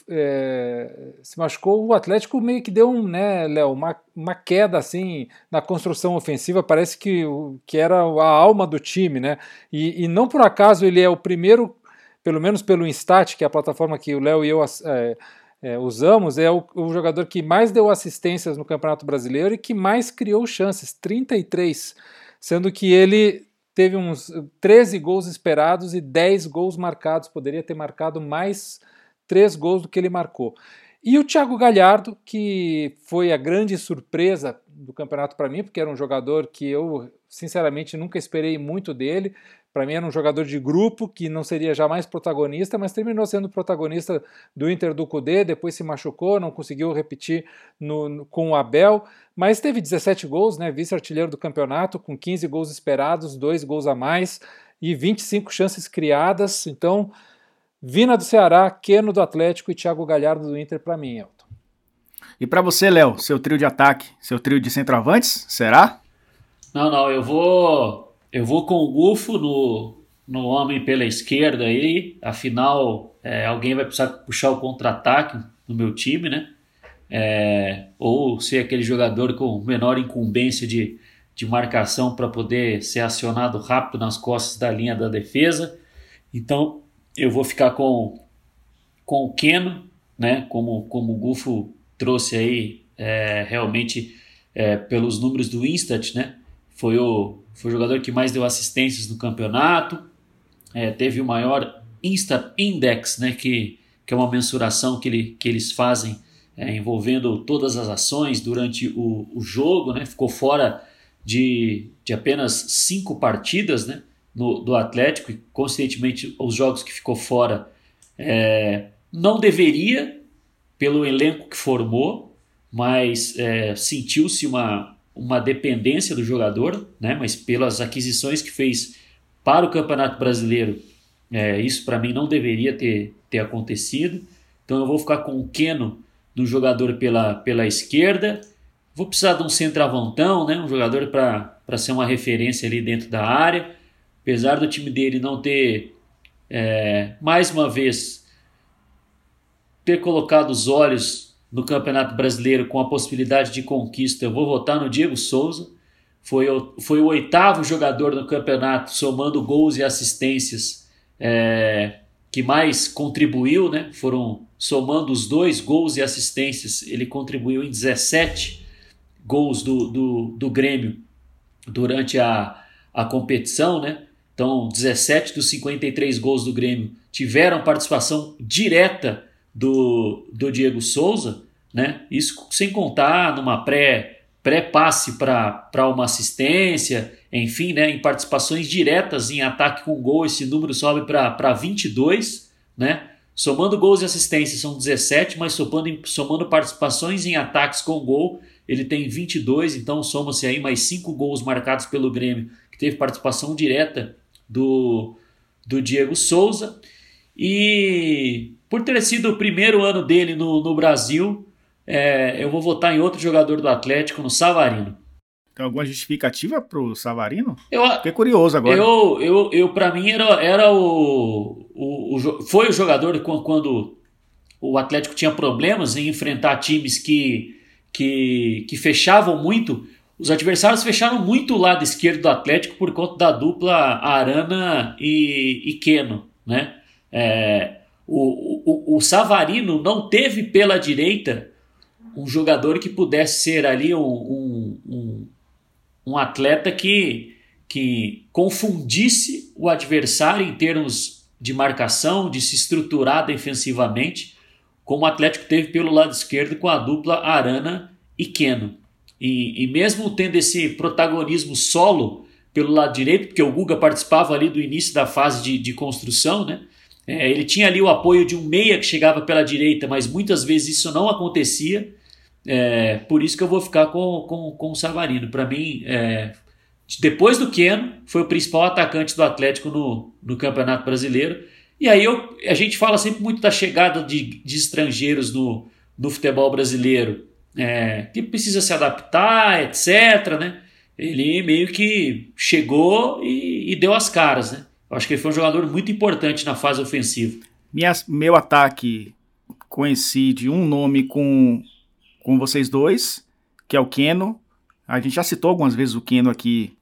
é, se machucou, o Atlético meio que deu um, né, Léo, uma, uma queda assim na construção ofensiva, parece que, que era a alma do time, né? E, e não por acaso ele é o primeiro, pelo menos pelo Instat, que é a plataforma que o Léo e eu é, é, usamos, é o, o, jogador que mais deu assistências no Campeonato Brasileiro e que mais criou chances, 33, sendo que ele teve uns 13 gols esperados e 10 gols marcados, poderia ter marcado mais três gols do que ele marcou. E o Thiago Galhardo, que foi a grande surpresa do campeonato para mim, porque era um jogador que eu, sinceramente, nunca esperei muito dele. Para mim era um jogador de grupo que não seria jamais protagonista, mas terminou sendo protagonista do Inter do Cudê, depois se machucou, não conseguiu repetir no, no, com o Abel, mas teve 17 gols, né, vice-artilheiro do campeonato, com 15 gols esperados, dois gols a mais e 25 chances criadas, então Vina do Ceará, Queno do Atlético e Thiago Galhardo do Inter para mim, Elton. E para você, Léo, seu trio de ataque, seu trio de centroavantes, será? Não, não, eu vou eu vou com o Gufo no, no homem pela esquerda aí, afinal é, alguém vai precisar puxar o contra-ataque no meu time, né? É, ou ser aquele jogador com menor incumbência de, de marcação para poder ser acionado rápido nas costas da linha da defesa. Então eu vou ficar com, com o Keno, né? Como, como o Gufo trouxe aí é, realmente é, pelos números do Instat, né? Foi o, foi o jogador que mais deu assistências no campeonato, é, teve o maior Instat Index, né? Que, que é uma mensuração que, ele, que eles fazem é, envolvendo todas as ações durante o, o jogo, né? Ficou fora de, de apenas cinco partidas, né? no, do Atlético e, conscientemente, os jogos que ficou fora, é, não deveria, pelo elenco que formou, mas é, sentiu-se uma, uma dependência do jogador, né? mas pelas aquisições que fez para o Campeonato Brasileiro, é, isso para mim não deveria ter, ter acontecido. Então eu vou ficar com o Keno no jogador pela, pela esquerda. Vou precisar de um centroavantão, né? um jogador para ser uma referência ali dentro da área apesar do time dele não ter, é, mais uma vez, ter colocado os olhos no Campeonato Brasileiro com a possibilidade de conquista, eu vou votar no Diego Souza. Foi o, foi o oitavo jogador no campeonato, somando gols e assistências, é, que mais contribuiu, né? Foram somando os dois gols e assistências, ele contribuiu em 17 gols do, do, do Grêmio durante a, a competição, né? Então, 17 dos 53 gols do Grêmio tiveram participação direta do, do Diego Souza, né? Isso sem contar numa pré pré-passe para uma assistência, enfim, né, em participações diretas em ataque com gol, esse número sobe para 22, né? Somando gols e assistências são 17, mas somando, somando participações em ataques com gol, ele tem 22, então soma-se aí mais 5 gols marcados pelo Grêmio, que teve participação direta do, do Diego Souza. E por ter sido o primeiro ano dele no, no Brasil, é, eu vou votar em outro jogador do Atlético, no Savarino. Tem alguma justificativa pro Savarino? Eu, Fiquei curioso agora. Eu, eu, eu para mim, era, era o, o, o, Foi o jogador quando o Atlético tinha problemas em enfrentar times que, que, que fechavam muito os adversários fecharam muito o lado esquerdo do Atlético por conta da dupla Arana e, e Keno. Né? É, o, o, o Savarino não teve pela direita um jogador que pudesse ser ali um, um, um, atleta que, que confundisse o adversário em termos de marcação, de se estruturar defensivamente. como o Atlético teve pelo lado esquerdo com a dupla Arana e Keno. E, e mesmo tendo esse protagonismo solo pelo lado direito, porque o Guga participava ali do início da fase de, de construção, né? É, ele tinha ali o apoio de um meia que chegava pela direita, mas muitas vezes isso não acontecia. É, por isso que eu vou ficar com, com, com o Savarino. Para mim, é, depois do Keno, foi o principal atacante do Atlético no, no Campeonato Brasileiro. E aí eu, a gente fala sempre muito da chegada de, de estrangeiros no, no futebol brasileiro, é, que precisa se adaptar, etc. Né? Ele meio que chegou e, e deu as caras. Né? Eu acho que ele foi um jogador muito importante na fase ofensiva. Minha, meu ataque coincide um nome com, com vocês dois, que é o Keno. A gente já citou algumas vezes o Keno aqui,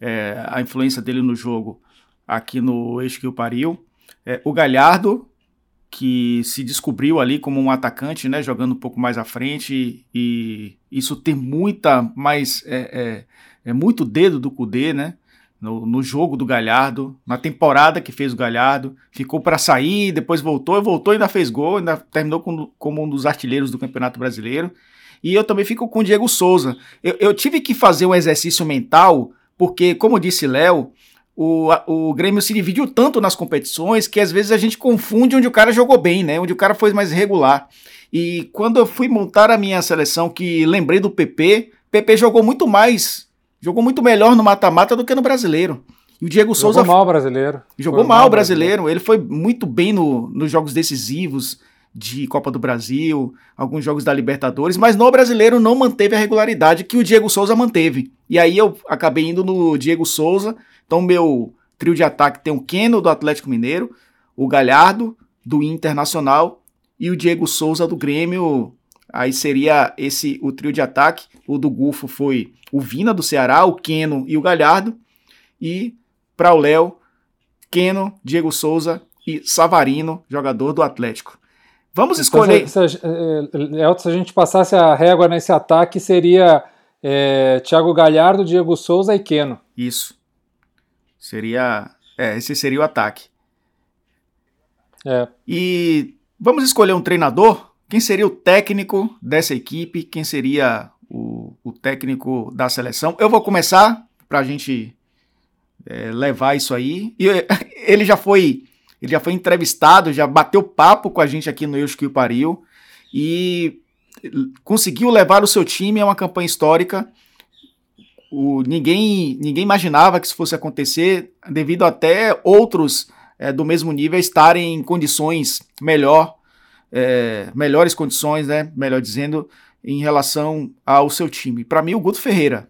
é, a influência dele no jogo aqui no Eixo que o Pariu. É, o Galhardo, que se descobriu ali como um atacante, né, jogando um pouco mais à frente, e isso tem muita mais. É, é, é muito dedo do Cudê, né? No, no, jogo do Galhardo, na temporada que fez o Galhardo, ficou para sair, depois voltou, voltou e ainda fez gol, ainda terminou com, como um dos artilheiros do Campeonato Brasileiro. E eu também fico com o Diego Souza. Eu, eu tive que fazer um exercício mental, porque, como disse Léo, o, o Grêmio se dividiu tanto nas competições que às vezes a gente confunde onde o cara jogou bem, né? Onde o cara foi mais regular. E quando eu fui montar a minha seleção, que lembrei do PP, PP jogou muito mais, jogou muito melhor no mata-mata do que no brasileiro. E o Diego jogou Souza. Jogou mal brasileiro. Jogou mal o brasileiro. brasileiro. Ele foi muito bem no, nos jogos decisivos de Copa do Brasil, alguns jogos da Libertadores, mas no brasileiro não manteve a regularidade que o Diego Souza manteve. E aí eu acabei indo no Diego Souza então, meu trio de ataque tem o Keno do Atlético Mineiro, o Galhardo do Internacional e o Diego Souza do Grêmio. Aí seria esse o trio de ataque. O do Gufo foi o Vina do Ceará, o Keno e o Galhardo. E para o Léo, Keno, Diego Souza e Savarino, jogador do Atlético. Vamos escolher. Se, se, se, se a gente passasse a régua nesse ataque, seria é, Thiago Galhardo, Diego Souza e Keno. Isso. Seria. É, esse seria o ataque. É. E vamos escolher um treinador? Quem seria o técnico dessa equipe? Quem seria o, o técnico da seleção? Eu vou começar para a gente é, levar isso aí. E ele já foi. Ele já foi entrevistado, já bateu papo com a gente aqui no Eu que Pariu e conseguiu levar o seu time a uma campanha histórica o, ninguém, ninguém imaginava que isso fosse acontecer, devido até outros é, do mesmo nível estarem em condições melhor, é, melhores condições, né, melhor dizendo, em relação ao seu time. Para mim, o Guto Ferreira.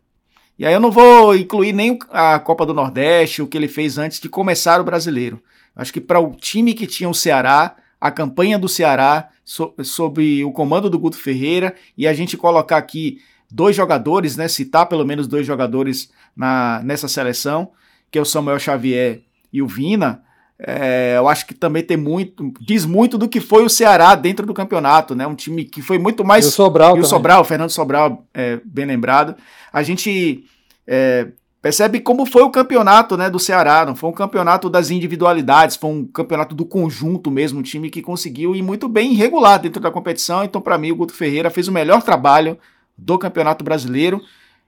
E aí eu não vou incluir nem a Copa do Nordeste, o que ele fez antes de começar o brasileiro. Acho que para o time que tinha o Ceará, a campanha do Ceará, so, sob o comando do Guto Ferreira, e a gente colocar aqui dois jogadores, né? Citar pelo menos dois jogadores na, nessa seleção, que é o Samuel Xavier e o Vina. É, eu acho que também tem muito, diz muito do que foi o Ceará dentro do campeonato, né? Um time que foi muito mais. E o Sobral, e o Sobral, o Fernando Sobral, é, bem lembrado. A gente é, percebe como foi o campeonato, né, do Ceará. Não foi um campeonato das individualidades, foi um campeonato do conjunto mesmo, um time que conseguiu ir muito bem regular dentro da competição. Então, para mim, o Guto Ferreira fez o melhor trabalho do Campeonato Brasileiro.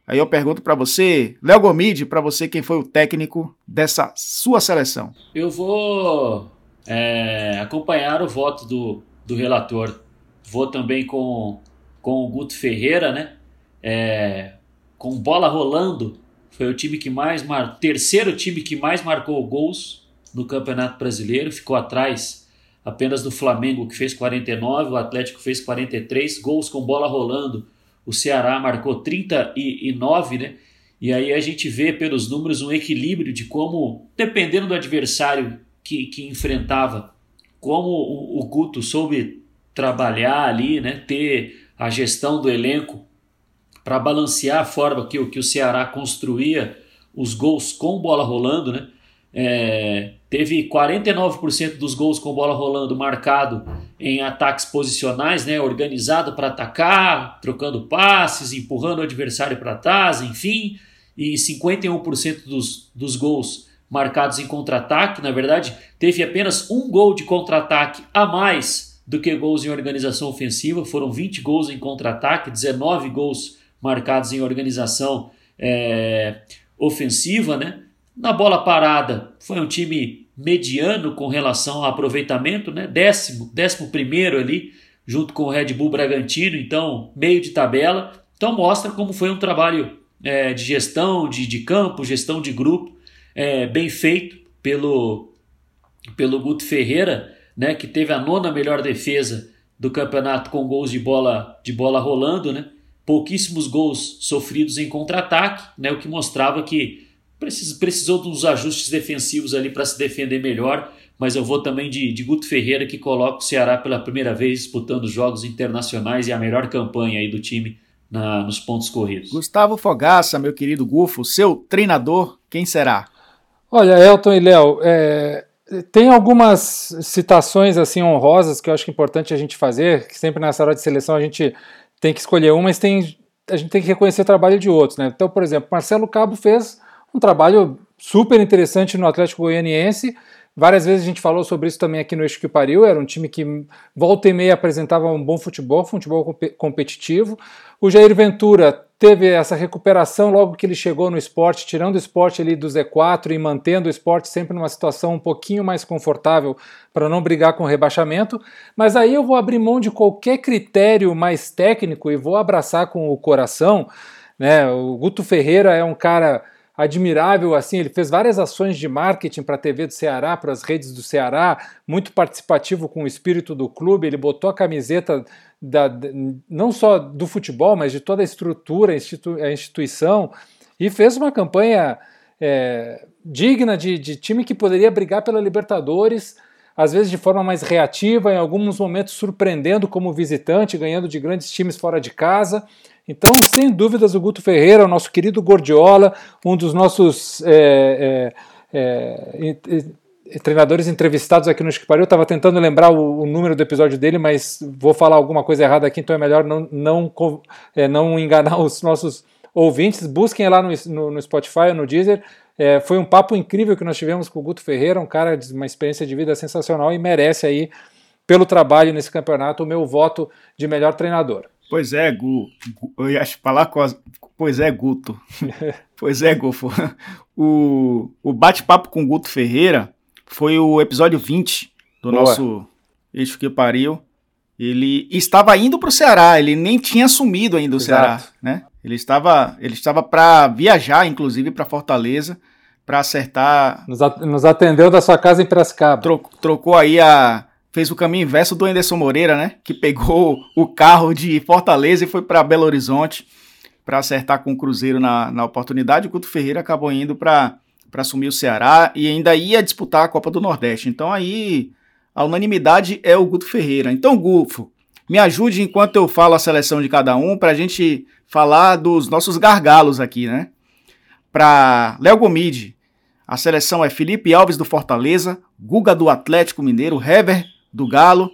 Aí eu pergunto para você, Léo Gomide, para você quem foi o técnico dessa sua seleção? Eu vou é, acompanhar o voto do, do relator. Vou também com, com o Guto Ferreira, né? É, com bola rolando, foi o time que mais mar... terceiro time que mais marcou gols no Campeonato Brasileiro, ficou atrás apenas do Flamengo que fez 49, o Atlético fez 43 gols com bola rolando o Ceará marcou 39, né? E aí a gente vê pelos números um equilíbrio de como, dependendo do adversário que, que enfrentava, como o, o Guto soube trabalhar ali, né? Ter a gestão do elenco para balancear a forma que, que o Ceará construía os gols com bola rolando, né? É, teve 49% dos gols com bola rolando marcado em ataques posicionais, né, organizado para atacar, trocando passes, empurrando o adversário para trás, enfim, e 51% dos, dos gols marcados em contra-ataque. Na verdade, teve apenas um gol de contra-ataque a mais do que gols em organização ofensiva. Foram 20 gols em contra-ataque, 19 gols marcados em organização é, ofensiva, né? Na bola parada, foi um time mediano com relação ao aproveitamento, né? Décimo, décimo primeiro ali, junto com o Red Bull Bragantino, então meio de tabela. Então mostra como foi um trabalho é, de gestão de, de campo, gestão de grupo, é, bem feito pelo, pelo Guto Ferreira, né, que teve a nona melhor defesa do campeonato com gols de bola, de bola rolando, né? pouquíssimos gols sofridos em contra-ataque, né, o que mostrava que precisou dos ajustes defensivos ali para se defender melhor, mas eu vou também de, de Guto Ferreira, que coloca o Ceará pela primeira vez disputando jogos internacionais e a melhor campanha aí do time na, nos pontos corridos. Gustavo Fogaça, meu querido Gufo, seu treinador, quem será? Olha, Elton e Léo, é, tem algumas citações assim honrosas que eu acho que é importante a gente fazer, que sempre nessa hora de seleção a gente tem que escolher um, mas tem, a gente tem que reconhecer o trabalho de outros. Né? Então, por exemplo, Marcelo Cabo fez um trabalho super interessante no Atlético Goianiense. Várias vezes a gente falou sobre isso também aqui no Eixo que Pariu. Era um time que volta e meia apresentava um bom futebol, futebol competitivo. O Jair Ventura teve essa recuperação logo que ele chegou no esporte, tirando o esporte ali do Z4 e mantendo o esporte sempre numa situação um pouquinho mais confortável para não brigar com o rebaixamento. Mas aí eu vou abrir mão de qualquer critério mais técnico e vou abraçar com o coração. Né? O Guto Ferreira é um cara admirável assim, ele fez várias ações de marketing para a TV do Ceará, para as redes do Ceará, muito participativo com o espírito do clube, ele botou a camiseta da, não só do futebol, mas de toda a estrutura, a, institu a instituição, e fez uma campanha é, digna de, de time que poderia brigar pela Libertadores, às vezes de forma mais reativa, em alguns momentos surpreendendo como visitante, ganhando de grandes times fora de casa. Então, sem dúvidas, o Guto Ferreira, o nosso querido Gordiola, um dos nossos é, é, é, treinadores entrevistados aqui no eu estava tentando lembrar o, o, número do episódio dele, mas vou falar alguma coisa errada aqui, então é melhor não, não, é, não enganar os nossos ouvintes. Busquem lá no, no, no Spotify ou no Deezer. É, foi um papo incrível que nós tivemos com o Guto Ferreira, um cara de uma experiência de vida sensacional e merece aí, pelo trabalho nesse campeonato, o meu voto de melhor treinador. Pois é, Gu. Eu ia falar com as... Pois é, Guto. pois é, Gufo. O, o bate-papo com o Guto Ferreira foi o episódio 20 do Boa. nosso Eixo que Pariu. Ele estava indo para o Ceará, ele nem tinha assumido ainda o Exato. Ceará, né? Ele estava, ele estava para viajar, inclusive, para Fortaleza, para acertar. Nos atendeu da sua casa em Piracicaba. trocou aí a, fez o caminho inverso do Anderson Moreira, né? Que pegou o carro de Fortaleza e foi para Belo Horizonte para acertar com o Cruzeiro na, na oportunidade. O Guto Ferreira acabou indo para assumir o Ceará e ainda ia disputar a Copa do Nordeste. Então aí a unanimidade é o Guto Ferreira. Então, Gufo, me ajude enquanto eu falo a seleção de cada um para a gente falar dos nossos gargalos aqui, né? Para Léo Gomide, a seleção é Felipe Alves do Fortaleza, Guga do Atlético Mineiro, Hever do Galo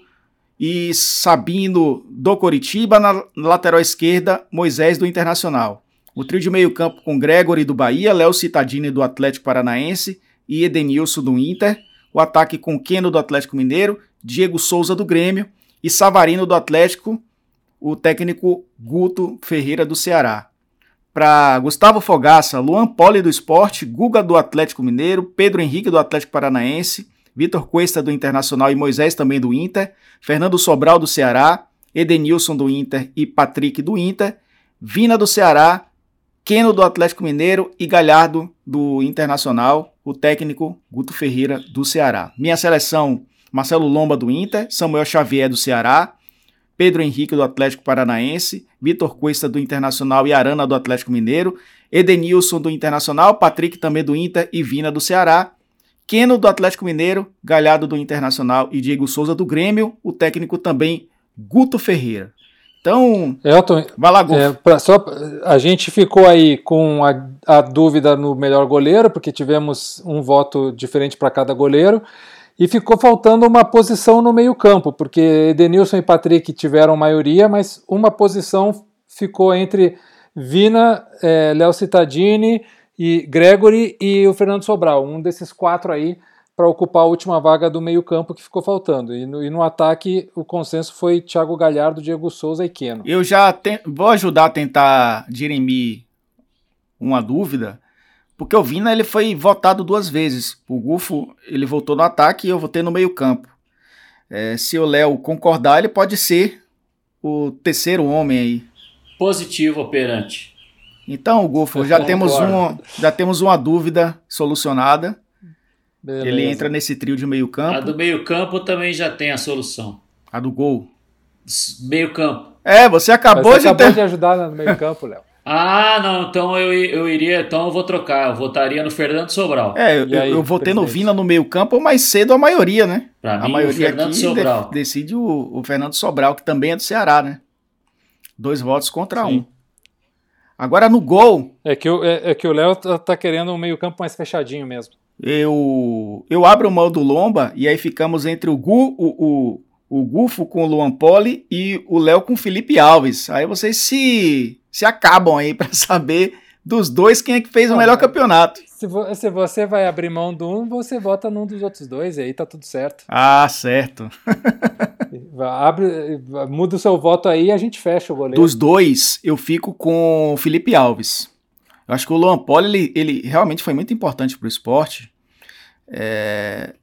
e Sabino do Coritiba, na lateral esquerda, Moisés do Internacional. O trio de meio campo com Gregory do Bahia, Léo Citadini do Atlético Paranaense e Edenilson do Inter. O ataque com Keno do Atlético Mineiro, Diego Souza do Grêmio e Savarino do Atlético, o técnico Guto Ferreira do Ceará. Para Gustavo Fogaça, Luan Poli do Esporte, Guga do Atlético Mineiro, Pedro Henrique do Atlético Paranaense, Vitor Cuesta do Internacional e Moisés também do Inter, Fernando Sobral do Ceará, Edenilson do Inter. E Patrick do Inter, Vina do Ceará, Keno do Atlético Mineiro. E Galhardo do Internacional, o técnico Guto Ferreira do Ceará. Minha seleção: Marcelo Lomba do Inter, Samuel Xavier do Ceará, Pedro Henrique do Atlético Paranaense, Vitor Cuesta do Internacional. E Arana do Atlético Mineiro, Edenilson do Internacional, Patrick também do Inter. E Vina do Ceará, Keno do Atlético Mineiro, Galhardo do Internacional e Diego Souza do Grêmio, o técnico também Guto Ferreira. Então, Elton, vai lá, Guto. É, pra, só, a gente ficou aí com a, a, dúvida no melhor goleiro, porque tivemos um voto diferente para cada goleiro, e ficou faltando uma posição no meio-campo, porque Edenilson e Patrick tiveram maioria, mas uma posição ficou entre Vina, é, Léo Cittadini e Gregory e o Fernando Sobral. Um desses quatro aí para ocupar a última vaga do meio-campo que ficou faltando. E no, e no, ataque, o consenso foi Thiago Galhardo, Diego Souza e Keno. Eu já te... vou ajudar a tentar dirimir uma dúvida, porque o Vina ele foi votado duas vezes. O Gufo ele votou no ataque e eu votei no meio-campo. É, se o Léo concordar, ele pode ser o terceiro homem aí. Positivo operante. Então, Gufo, já temos, um, já temos uma dúvida solucionada. Beleza. Ele entra nesse trio de meio campo. A do meio campo também já tem a solução. A do gol. Meio campo. É, você acabou, você de, acabou ter... de ajudar no meio campo, Léo. Ah, não, então eu, eu iria, então eu vou trocar, eu votaria no Fernando Sobral. É, eu, aí, eu votei presidente? no Vina no meio campo mais cedo a maioria, né? Pra a mim, maioria o Fernando aqui. De, decide o, o, Fernando Sobral, que também é do Ceará, né? Dois votos contra Sim. um. Agora no gol. É que, o, é, é que o Léo tá, tá querendo um meio campo mais fechadinho mesmo eu, eu abro mão do Lomba e aí ficamos entre o, Gu, o, o, o Gufo com o Luan Poli e o Léo com o Felipe Alves. Aí vocês se, se acabam aí para saber dos dois quem é que fez o melhor campeonato. Se, vo, se, você vai abrir mão do um, você vota num dos outros dois e aí tá tudo certo. Ah, certo. Abre, muda o seu voto aí e a gente fecha o goleiro. Dos dois, eu fico com o Felipe Alves. Eu acho que o Luan Poli, ele, ele realmente foi muito importante para o esporte. É,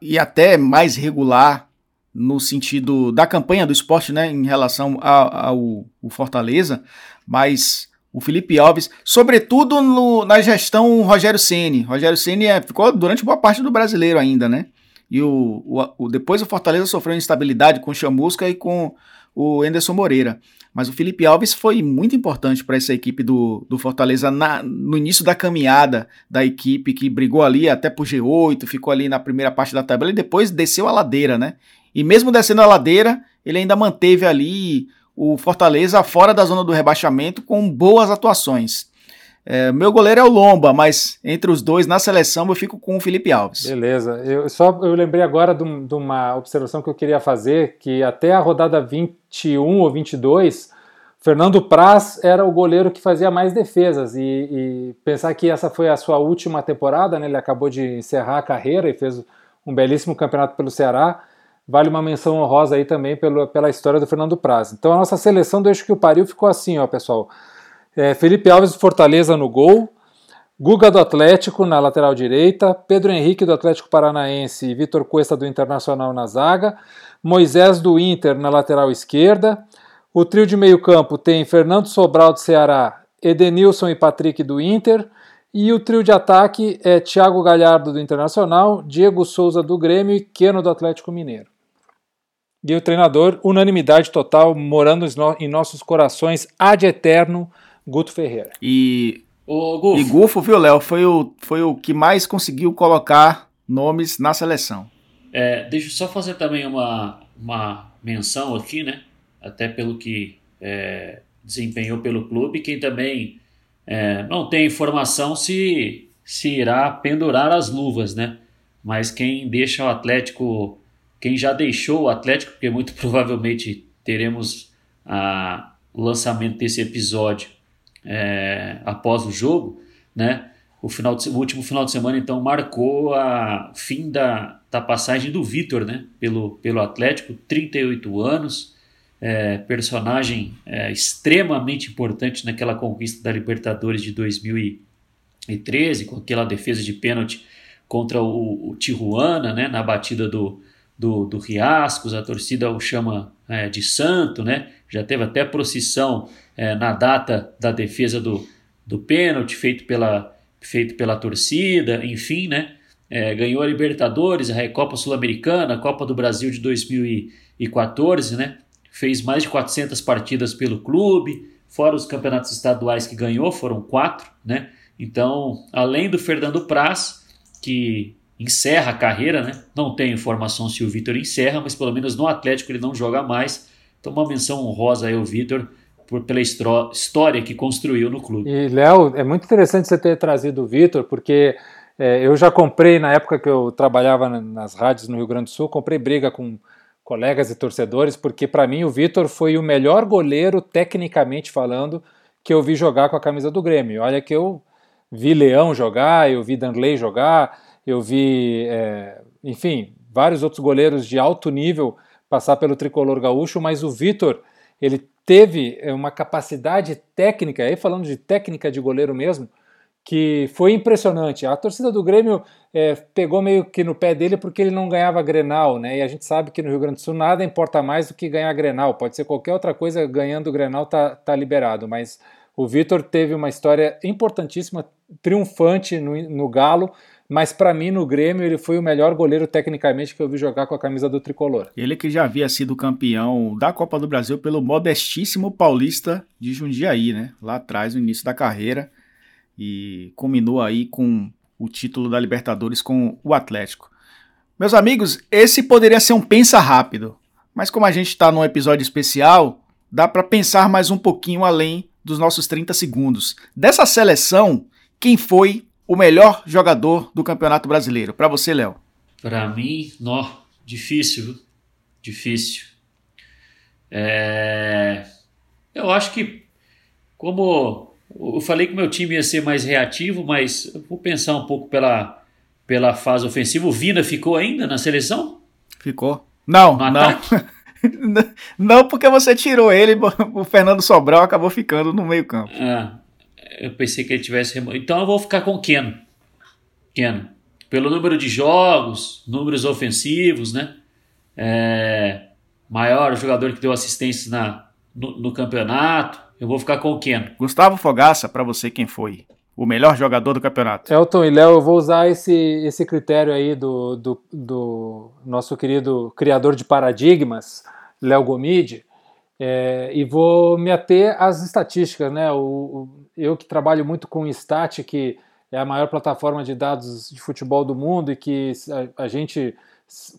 e até mais regular no sentido da campanha do esporte, né, em relação ao, ao Fortaleza, mas o Felipe Alves, sobretudo no, na gestão Rogério Ceni. Rogério Ceni é, ficou durante boa parte do brasileiro ainda, né? E o, o, o depois o Fortaleza sofreu instabilidade com o Chamusca e com o Enderson Moreira. Mas o Felipe Alves foi muito importante para essa equipe do, do Fortaleza na, no início da caminhada da equipe, que brigou ali até por G8, ficou ali na primeira parte da tabela e depois desceu a ladeira, né? E mesmo descendo a ladeira, ele ainda manteve ali o Fortaleza fora da zona do rebaixamento com boas atuações. É, meu goleiro é o Lomba, mas entre os dois na seleção eu fico com o Felipe Alves. Beleza. Eu só eu lembrei agora de, uma observação que eu queria fazer, que até a rodada 21 ou 22, Fernando Praz era o goleiro que fazia mais defesas e, e pensar que essa foi a sua última temporada, né? Ele acabou de encerrar a carreira e fez um belíssimo campeonato pelo Ceará. Vale uma menção honrosa aí também pelo, pela história do Fernando Praz. Então a nossa seleção do Eixo que o Pariu ficou assim, ó, pessoal. É, Felipe Alves do Fortaleza no gol. Guga do Atlético na lateral direita. Pedro Henrique do Atlético Paranaense e Vitor Cuesta do Internacional na zaga. Moisés do Inter na lateral esquerda. O trio de meio-campo tem Fernando Sobral do Ceará, Edenilson e Patrick do Inter. E o trio de ataque é Thiago Galhardo do Internacional, Diego Souza do Grêmio e Queno do Atlético Mineiro. E o treinador, unanimidade total, morando em nossos corações ad eterno, Guto Ferreira. E o Gufo. E Gufo, viu, Léo, foi o, foi o que mais conseguiu colocar nomes na seleção. É, deixa eu só fazer também uma, uma menção aqui, né? Até pelo que é, desempenhou pelo clube, quem também é, não tem informação se, se irá pendurar as luvas, né? Mas quem deixa o Atlético, quem já deixou o Atlético, porque muito provavelmente teremos a, o lançamento desse episódio é, após o jogo, né? O, final de, o último final de semana, então, marcou a fim da, da passagem do Vitor, né? Pelo, pelo Atlético, 38 anos, é, personagem é, extremamente importante naquela conquista da Libertadores de 2013, com aquela defesa de pênalti contra o, o Tijuana, né? Na batida do, do, do Riascos, a torcida o chama é, de santo, né? Já teve até procissão é, na data da defesa do, do pênalti feito pela, feito pela torcida, enfim, né? É, ganhou a Libertadores, a Recopa Sul-Americana, a Copa do Brasil de 2014, né? Fez mais de 400 partidas pelo clube, fora os campeonatos estaduais que ganhou, foram quatro, né? Então, além do Fernando Praz, que encerra a carreira, né? Não tenho informação se o Vitor encerra, mas pelo menos no Atlético ele não joga mais. Então, uma menção honrosa aí ao Vitor, pela história que construiu no clube. E, Léo, é muito interessante você ter trazido o Vitor, porque é, eu já comprei, na época que eu trabalhava nas rádios no Rio Grande do Sul, comprei briga com colegas e torcedores, porque para mim o Vitor foi o melhor goleiro, tecnicamente falando, que eu vi jogar com a camisa do Grêmio. Olha que eu vi Leão jogar, eu vi Danley jogar, eu vi, é, enfim, vários outros goleiros de alto nível passar pelo tricolor gaúcho, mas o Vitor, ele teve é, uma capacidade técnica, aí falando de técnica de goleiro mesmo, que foi impressionante. A torcida do Grêmio é, pegou meio que no pé dele porque ele não ganhava Grenal, né? E a gente sabe que no Rio Grande do Sul nada importa mais do que ganhar Grenal. Pode ser qualquer outra coisa, ganhando Grenal tá, tá liberado. Mas o Vitor teve uma história importantíssima, triunfante no, no Galo, mas para mim no Grêmio ele foi o melhor goleiro tecnicamente que eu vi jogar com a camisa do tricolor. Ele que já havia sido campeão da Copa do Brasil pelo modestíssimo Paulista de Jundiaí, né? Lá atrás, no início da carreira e culminou aí com o título da Libertadores com o Atlético. Meus amigos, esse poderia ser um pensa rápido, mas como a gente está num episódio especial, dá para pensar mais um pouquinho além dos nossos 30 segundos. Dessa seleção, quem foi o melhor jogador do Campeonato Brasileiro? Para você, Léo. Para mim, nó, difícil, difícil. É... Eu acho que como eu falei que meu time ia ser mais reativo, mas vou pensar um pouco pela, pela fase ofensiva. O Vina ficou ainda na seleção? Ficou. Não, no não. não, porque você tirou ele, o Fernando Sobral acabou ficando no meio-campo. Ah, eu pensei que ele tivesse. Então eu vou ficar com o Keno. Keno. Pelo número de jogos, números ofensivos, né? É, maior jogador que deu assistência na, no, no campeonato eu vou ficar com o Keno. Gustavo Fogaça, para você quem foi? O melhor jogador do campeonato. Elton e Léo, eu vou usar esse, esse critério aí do, do, do nosso querido criador de paradigmas, Léo Gomide, é, e vou me ater às estatísticas. Né? O, o, eu que trabalho muito com o Stat, que é a maior plataforma de dados de futebol do mundo e que a, a gente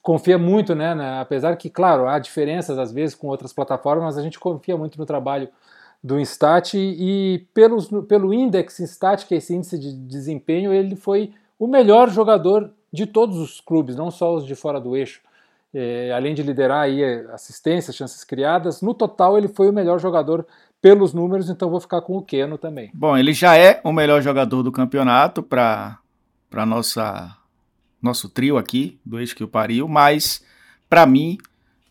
confia muito, né, né, Apesar que, claro, há diferenças às vezes com outras plataformas, mas a gente confia muito no trabalho do Instat e pelos, pelo Index Instat, que é esse índice de desempenho, ele foi o melhor jogador de todos os clubes, não só os de fora do eixo. É, além de liderar aí assistências, chances criadas, no total ele foi o melhor jogador pelos números, então vou ficar com o Keno também. Bom, ele já é o melhor jogador do campeonato para para nossa nosso trio aqui do eixo que o pariu, mas para mim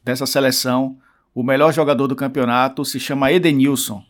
dessa seleção o melhor jogador do campeonato se chama Edenilson.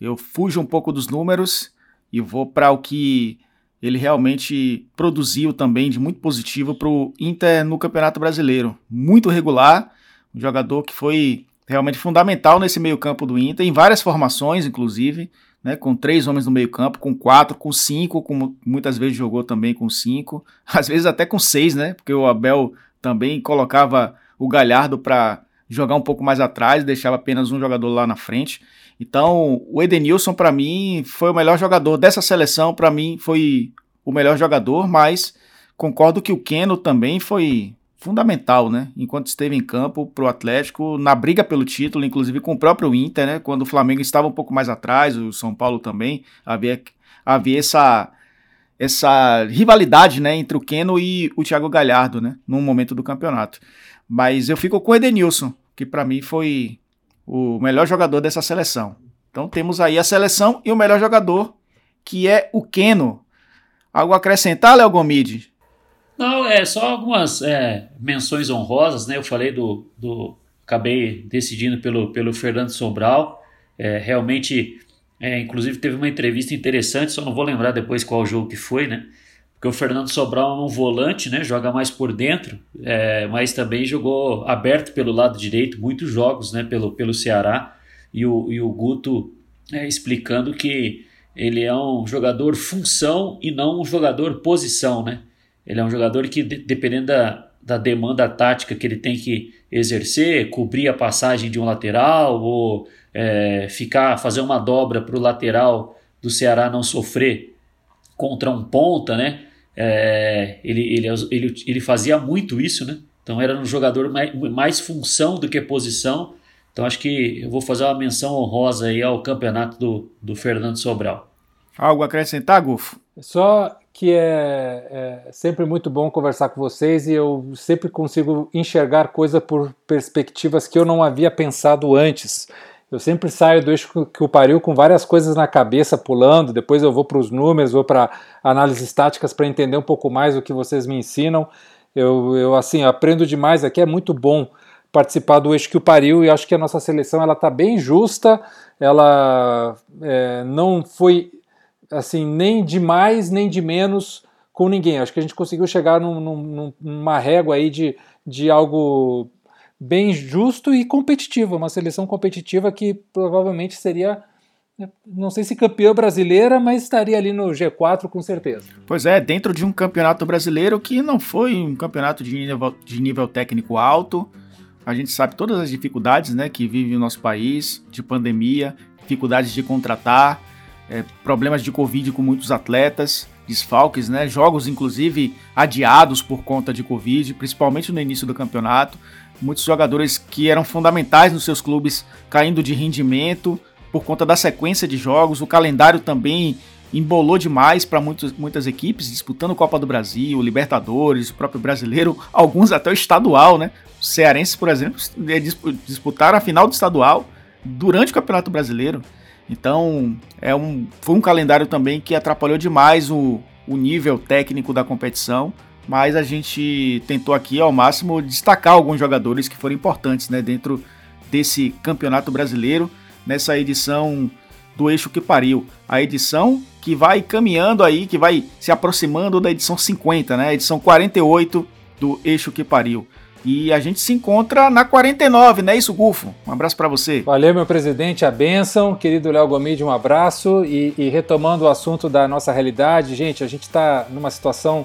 Eu fujo um pouco dos números e vou para o que ele realmente produziu também de muito positivo para o Inter no Campeonato Brasileiro. Muito regular, um jogador que foi realmente fundamental nesse meio-campo do Inter, em várias formações, inclusive, né, com três homens no meio-campo, com quatro, com cinco, como muitas vezes jogou também com cinco, às vezes até com seis, né? Porque o Abel também colocava o Galhardo para jogar um pouco mais atrás, deixava apenas um jogador lá na frente. Então, o Edenilson, para mim, foi o melhor jogador dessa seleção. Para mim, foi o melhor jogador, mas concordo que o Keno também foi fundamental, né? Enquanto esteve em campo para o Atlético, na briga pelo título, inclusive com o próprio Inter, né? Quando o Flamengo estava um pouco mais atrás, o São Paulo também, havia, havia essa, essa rivalidade, né? Entre o Keno e o Thiago Galhardo, né? Num momento do campeonato. Mas eu fico com o Edenilson, que para mim foi o melhor jogador dessa seleção. Então temos aí a seleção e o melhor jogador, que é o Keno. Algo a acrescentar, Léo Gomide? Não, é só algumas é, menções honrosas, né? Eu falei do, do. Acabei decidindo pelo, pelo Fernando Sobral. É, realmente, é, inclusive, teve uma entrevista interessante, só não vou lembrar depois qual jogo que foi, né? Porque o Fernando Sobral é um volante, né? Joga mais por dentro, é, mas também jogou aberto pelo lado direito, muitos jogos, né? Pelo, pelo Ceará e o, e o Guto é, explicando que ele é um jogador função e não um jogador posição, né? Ele é um jogador que, dependendo da, da demanda tática que ele tem que exercer, cobrir a passagem de um lateral ou é, ficar fazer uma dobra para o lateral do Ceará não sofrer contra um ponta, né? É, ele, ele, ele, ele fazia muito isso, né? Então era um jogador mais, mais função do que posição. Então acho que eu vou fazer uma menção honrosa aí ao campeonato do, do Fernando Sobral. Algo a acrescentar, Gufo? Só que é, é, sempre muito bom conversar com vocês e eu sempre consigo enxergar coisa por perspectivas que eu não havia pensado antes. Eu sempre saio do eixo que o pariu com várias coisas na cabeça pulando, depois eu vou para os números, vou para análises táticas para entender um pouco mais o que vocês me ensinam. Eu, eu assim, aprendo demais aqui, é muito bom participar do eixo que o pariu e acho que a nossa seleção ela está bem justa, ela é, não foi assim nem de mais nem de menos com ninguém. Acho que a gente conseguiu chegar num, num, numa régua aí de, de algo bem justo e competitivo, uma seleção competitiva que provavelmente seria não sei se campeã brasileira, mas estaria ali no G4 com certeza. Pois é, dentro de um campeonato brasileiro que não foi um campeonato de nível, de nível técnico alto. A gente sabe todas as dificuldades né, que vive o nosso país, de pandemia, dificuldades de contratar, é, problemas de Covid com muitos atletas, desfalques, né, jogos inclusive adiados por conta de Covid, principalmente no início do campeonato muitos jogadores que eram fundamentais nos seus clubes caindo de rendimento por conta da sequência de jogos. O calendário também embolou demais para muitas equipes, disputando Copa do Brasil, Libertadores, o próprio brasileiro, alguns até o estadual, né? Os cearenses, por exemplo, é, disputaram a final do estadual durante o Campeonato Brasileiro. Então, é um, foi um calendário também que atrapalhou demais o, o nível técnico da competição mas a gente tentou aqui ao máximo destacar alguns jogadores que foram importantes né, dentro desse campeonato brasileiro, nessa edição do Eixo que Pariu. A edição que vai caminhando aí, que vai se aproximando da edição 50, né? Edição 48 do Eixo que Pariu. E a gente se encontra na 49, né? Isso, Gufo. Um abraço para você. Valeu, meu presidente. A benção. Querido Léo Gomide, um abraço. E, e retomando o assunto da nossa realidade, gente, a gente está numa situação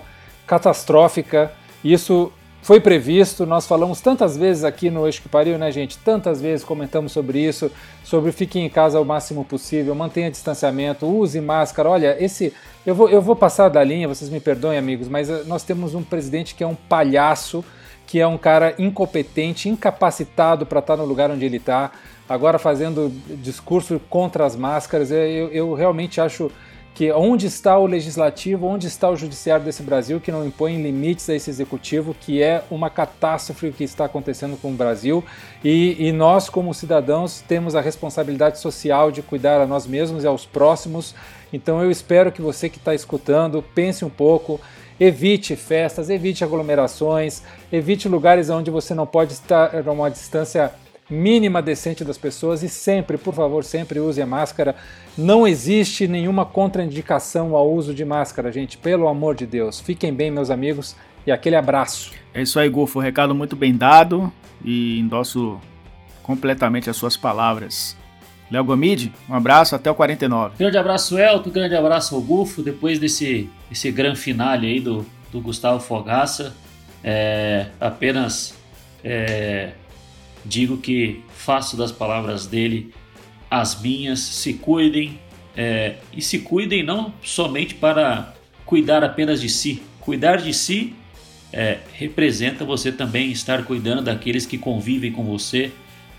catastrófica. Isso foi previsto, nós falamos tantas vezes aqui no Eixo que Pariu, né, gente? Tantas vezes comentamos sobre isso, sobre fiquem em casa o máximo possível, mantenha distanciamento, use máscara. Olha, esse. Eu vou, eu vou passar da linha, vocês me perdoem, amigos, mas eh, nós temos um presidente que é um palhaço, que é um cara incompetente, incapacitado para estar no lugar onde ele está, agora fazendo discurso contra as máscaras. Eu, eu realmente acho que onde está o legislativo, onde está o judiciário desse Brasil que não impõe limites a esse executivo, que é uma catástrofe que está acontecendo com o Brasil e, e, nós como cidadãos temos a responsabilidade social de cuidar a nós mesmos e aos próximos. Então eu espero que você que está escutando pense um pouco, evite festas, evite aglomerações, evite lugares onde você não pode estar a uma distância mínima decente das pessoas e sempre, por favor, sempre use a máscara. Não existe nenhuma contraindicação ao uso de máscara, gente, pelo amor de Deus. Fiquem bem, meus amigos, e aquele abraço. É isso aí, Golfo. Recado muito bem dado e endosso completamente as suas palavras. Léo Gomide, um abraço, até o 49. Grande abraço, Elton, grande abraço ao Gufo. Depois desse esse grande finale aí do, do Gustavo Fogaça, é, apenas é, digo que faço das palavras dele as minhas, se cuidem é, e se cuidem não somente para cuidar apenas de si. Cuidar de si é, representa você também estar cuidando daqueles que convivem com você,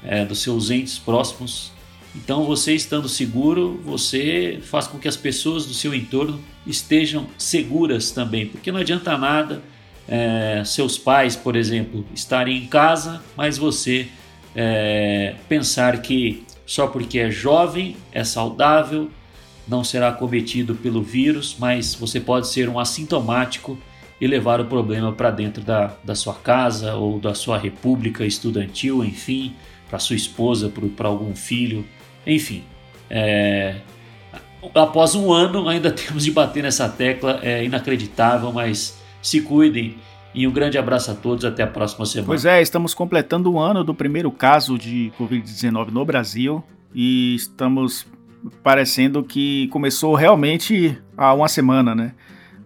é, dos seus entes próximos. Então, você estando seguro, você faz com que as pessoas do seu entorno estejam seguras também, porque não adianta nada é, seus pais, por exemplo, estarem em casa, mas você é, pensar que só porque é jovem, é saudável, não será cometido pelo vírus, mas você pode ser um assintomático e levar o problema para dentro da, da sua casa ou da sua república estudantil, enfim, para sua esposa, para algum filho, enfim. É, após um ano, ainda temos de bater nessa tecla, é inacreditável, mas se cuidem e um grande abraço a todos, até a próxima semana. Pois é, estamos completando o ano do primeiro caso de Covid-19 no Brasil e estamos parecendo que começou realmente há uma semana, né?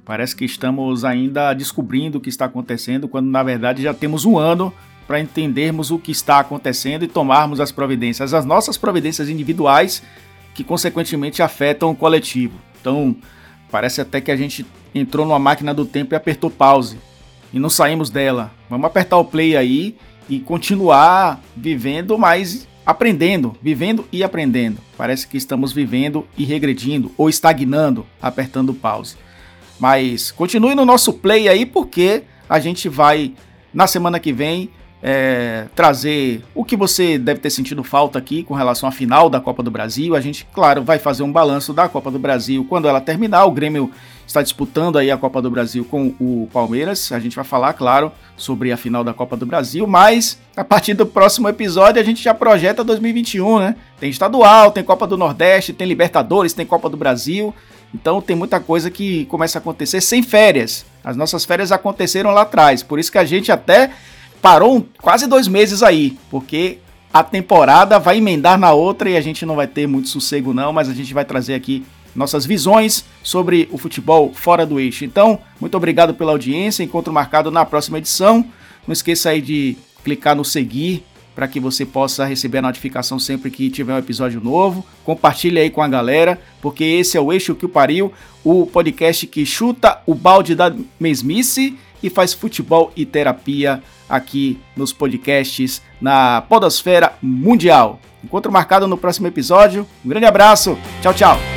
Parece que estamos ainda descobrindo o que está acontecendo, quando na verdade já temos um ano para entendermos o que está acontecendo e tomarmos as providências, as nossas providências individuais, que consequentemente afetam o coletivo. Então, parece até que a gente entrou numa máquina do tempo e apertou pause e não saímos dela. Vamos apertar o play aí e continuar vivendo, mas aprendendo, vivendo e aprendendo. Parece que estamos vivendo e regredindo ou estagnando, apertando pause. Mas continue no nosso play aí porque a gente vai na semana que vem é, trazer o que você deve ter sentido falta aqui com relação à final da Copa do Brasil. A gente, claro, vai fazer um balanço da Copa do Brasil quando ela terminar. O Grêmio está disputando aí a Copa do Brasil com o Palmeiras. A gente vai falar, claro, sobre a final da Copa do Brasil, mas a partir do próximo episódio a gente já projeta 2021, né? Tem estadual, tem Copa do Nordeste, tem Libertadores, tem Copa do Brasil. Então tem muita coisa que começa a acontecer sem férias. As nossas férias aconteceram lá atrás, por isso que a gente até parou quase dois meses aí, porque a temporada vai emendar na outra e a gente não vai ter muito sossego não, mas a gente vai trazer aqui nossas visões sobre o futebol fora do eixo. Então, muito obrigado pela audiência, encontro marcado na próxima edição. Não esqueça aí de clicar no seguir para que você possa receber a notificação sempre que tiver um episódio novo. Compartilhe aí com a galera, porque esse é o Eixo que o pariu, o podcast que chuta o balde da mesmice e faz futebol e terapia aqui nos podcasts na Podosfera Mundial. Encontro marcado no próximo episódio. Um grande abraço. Tchau, tchau.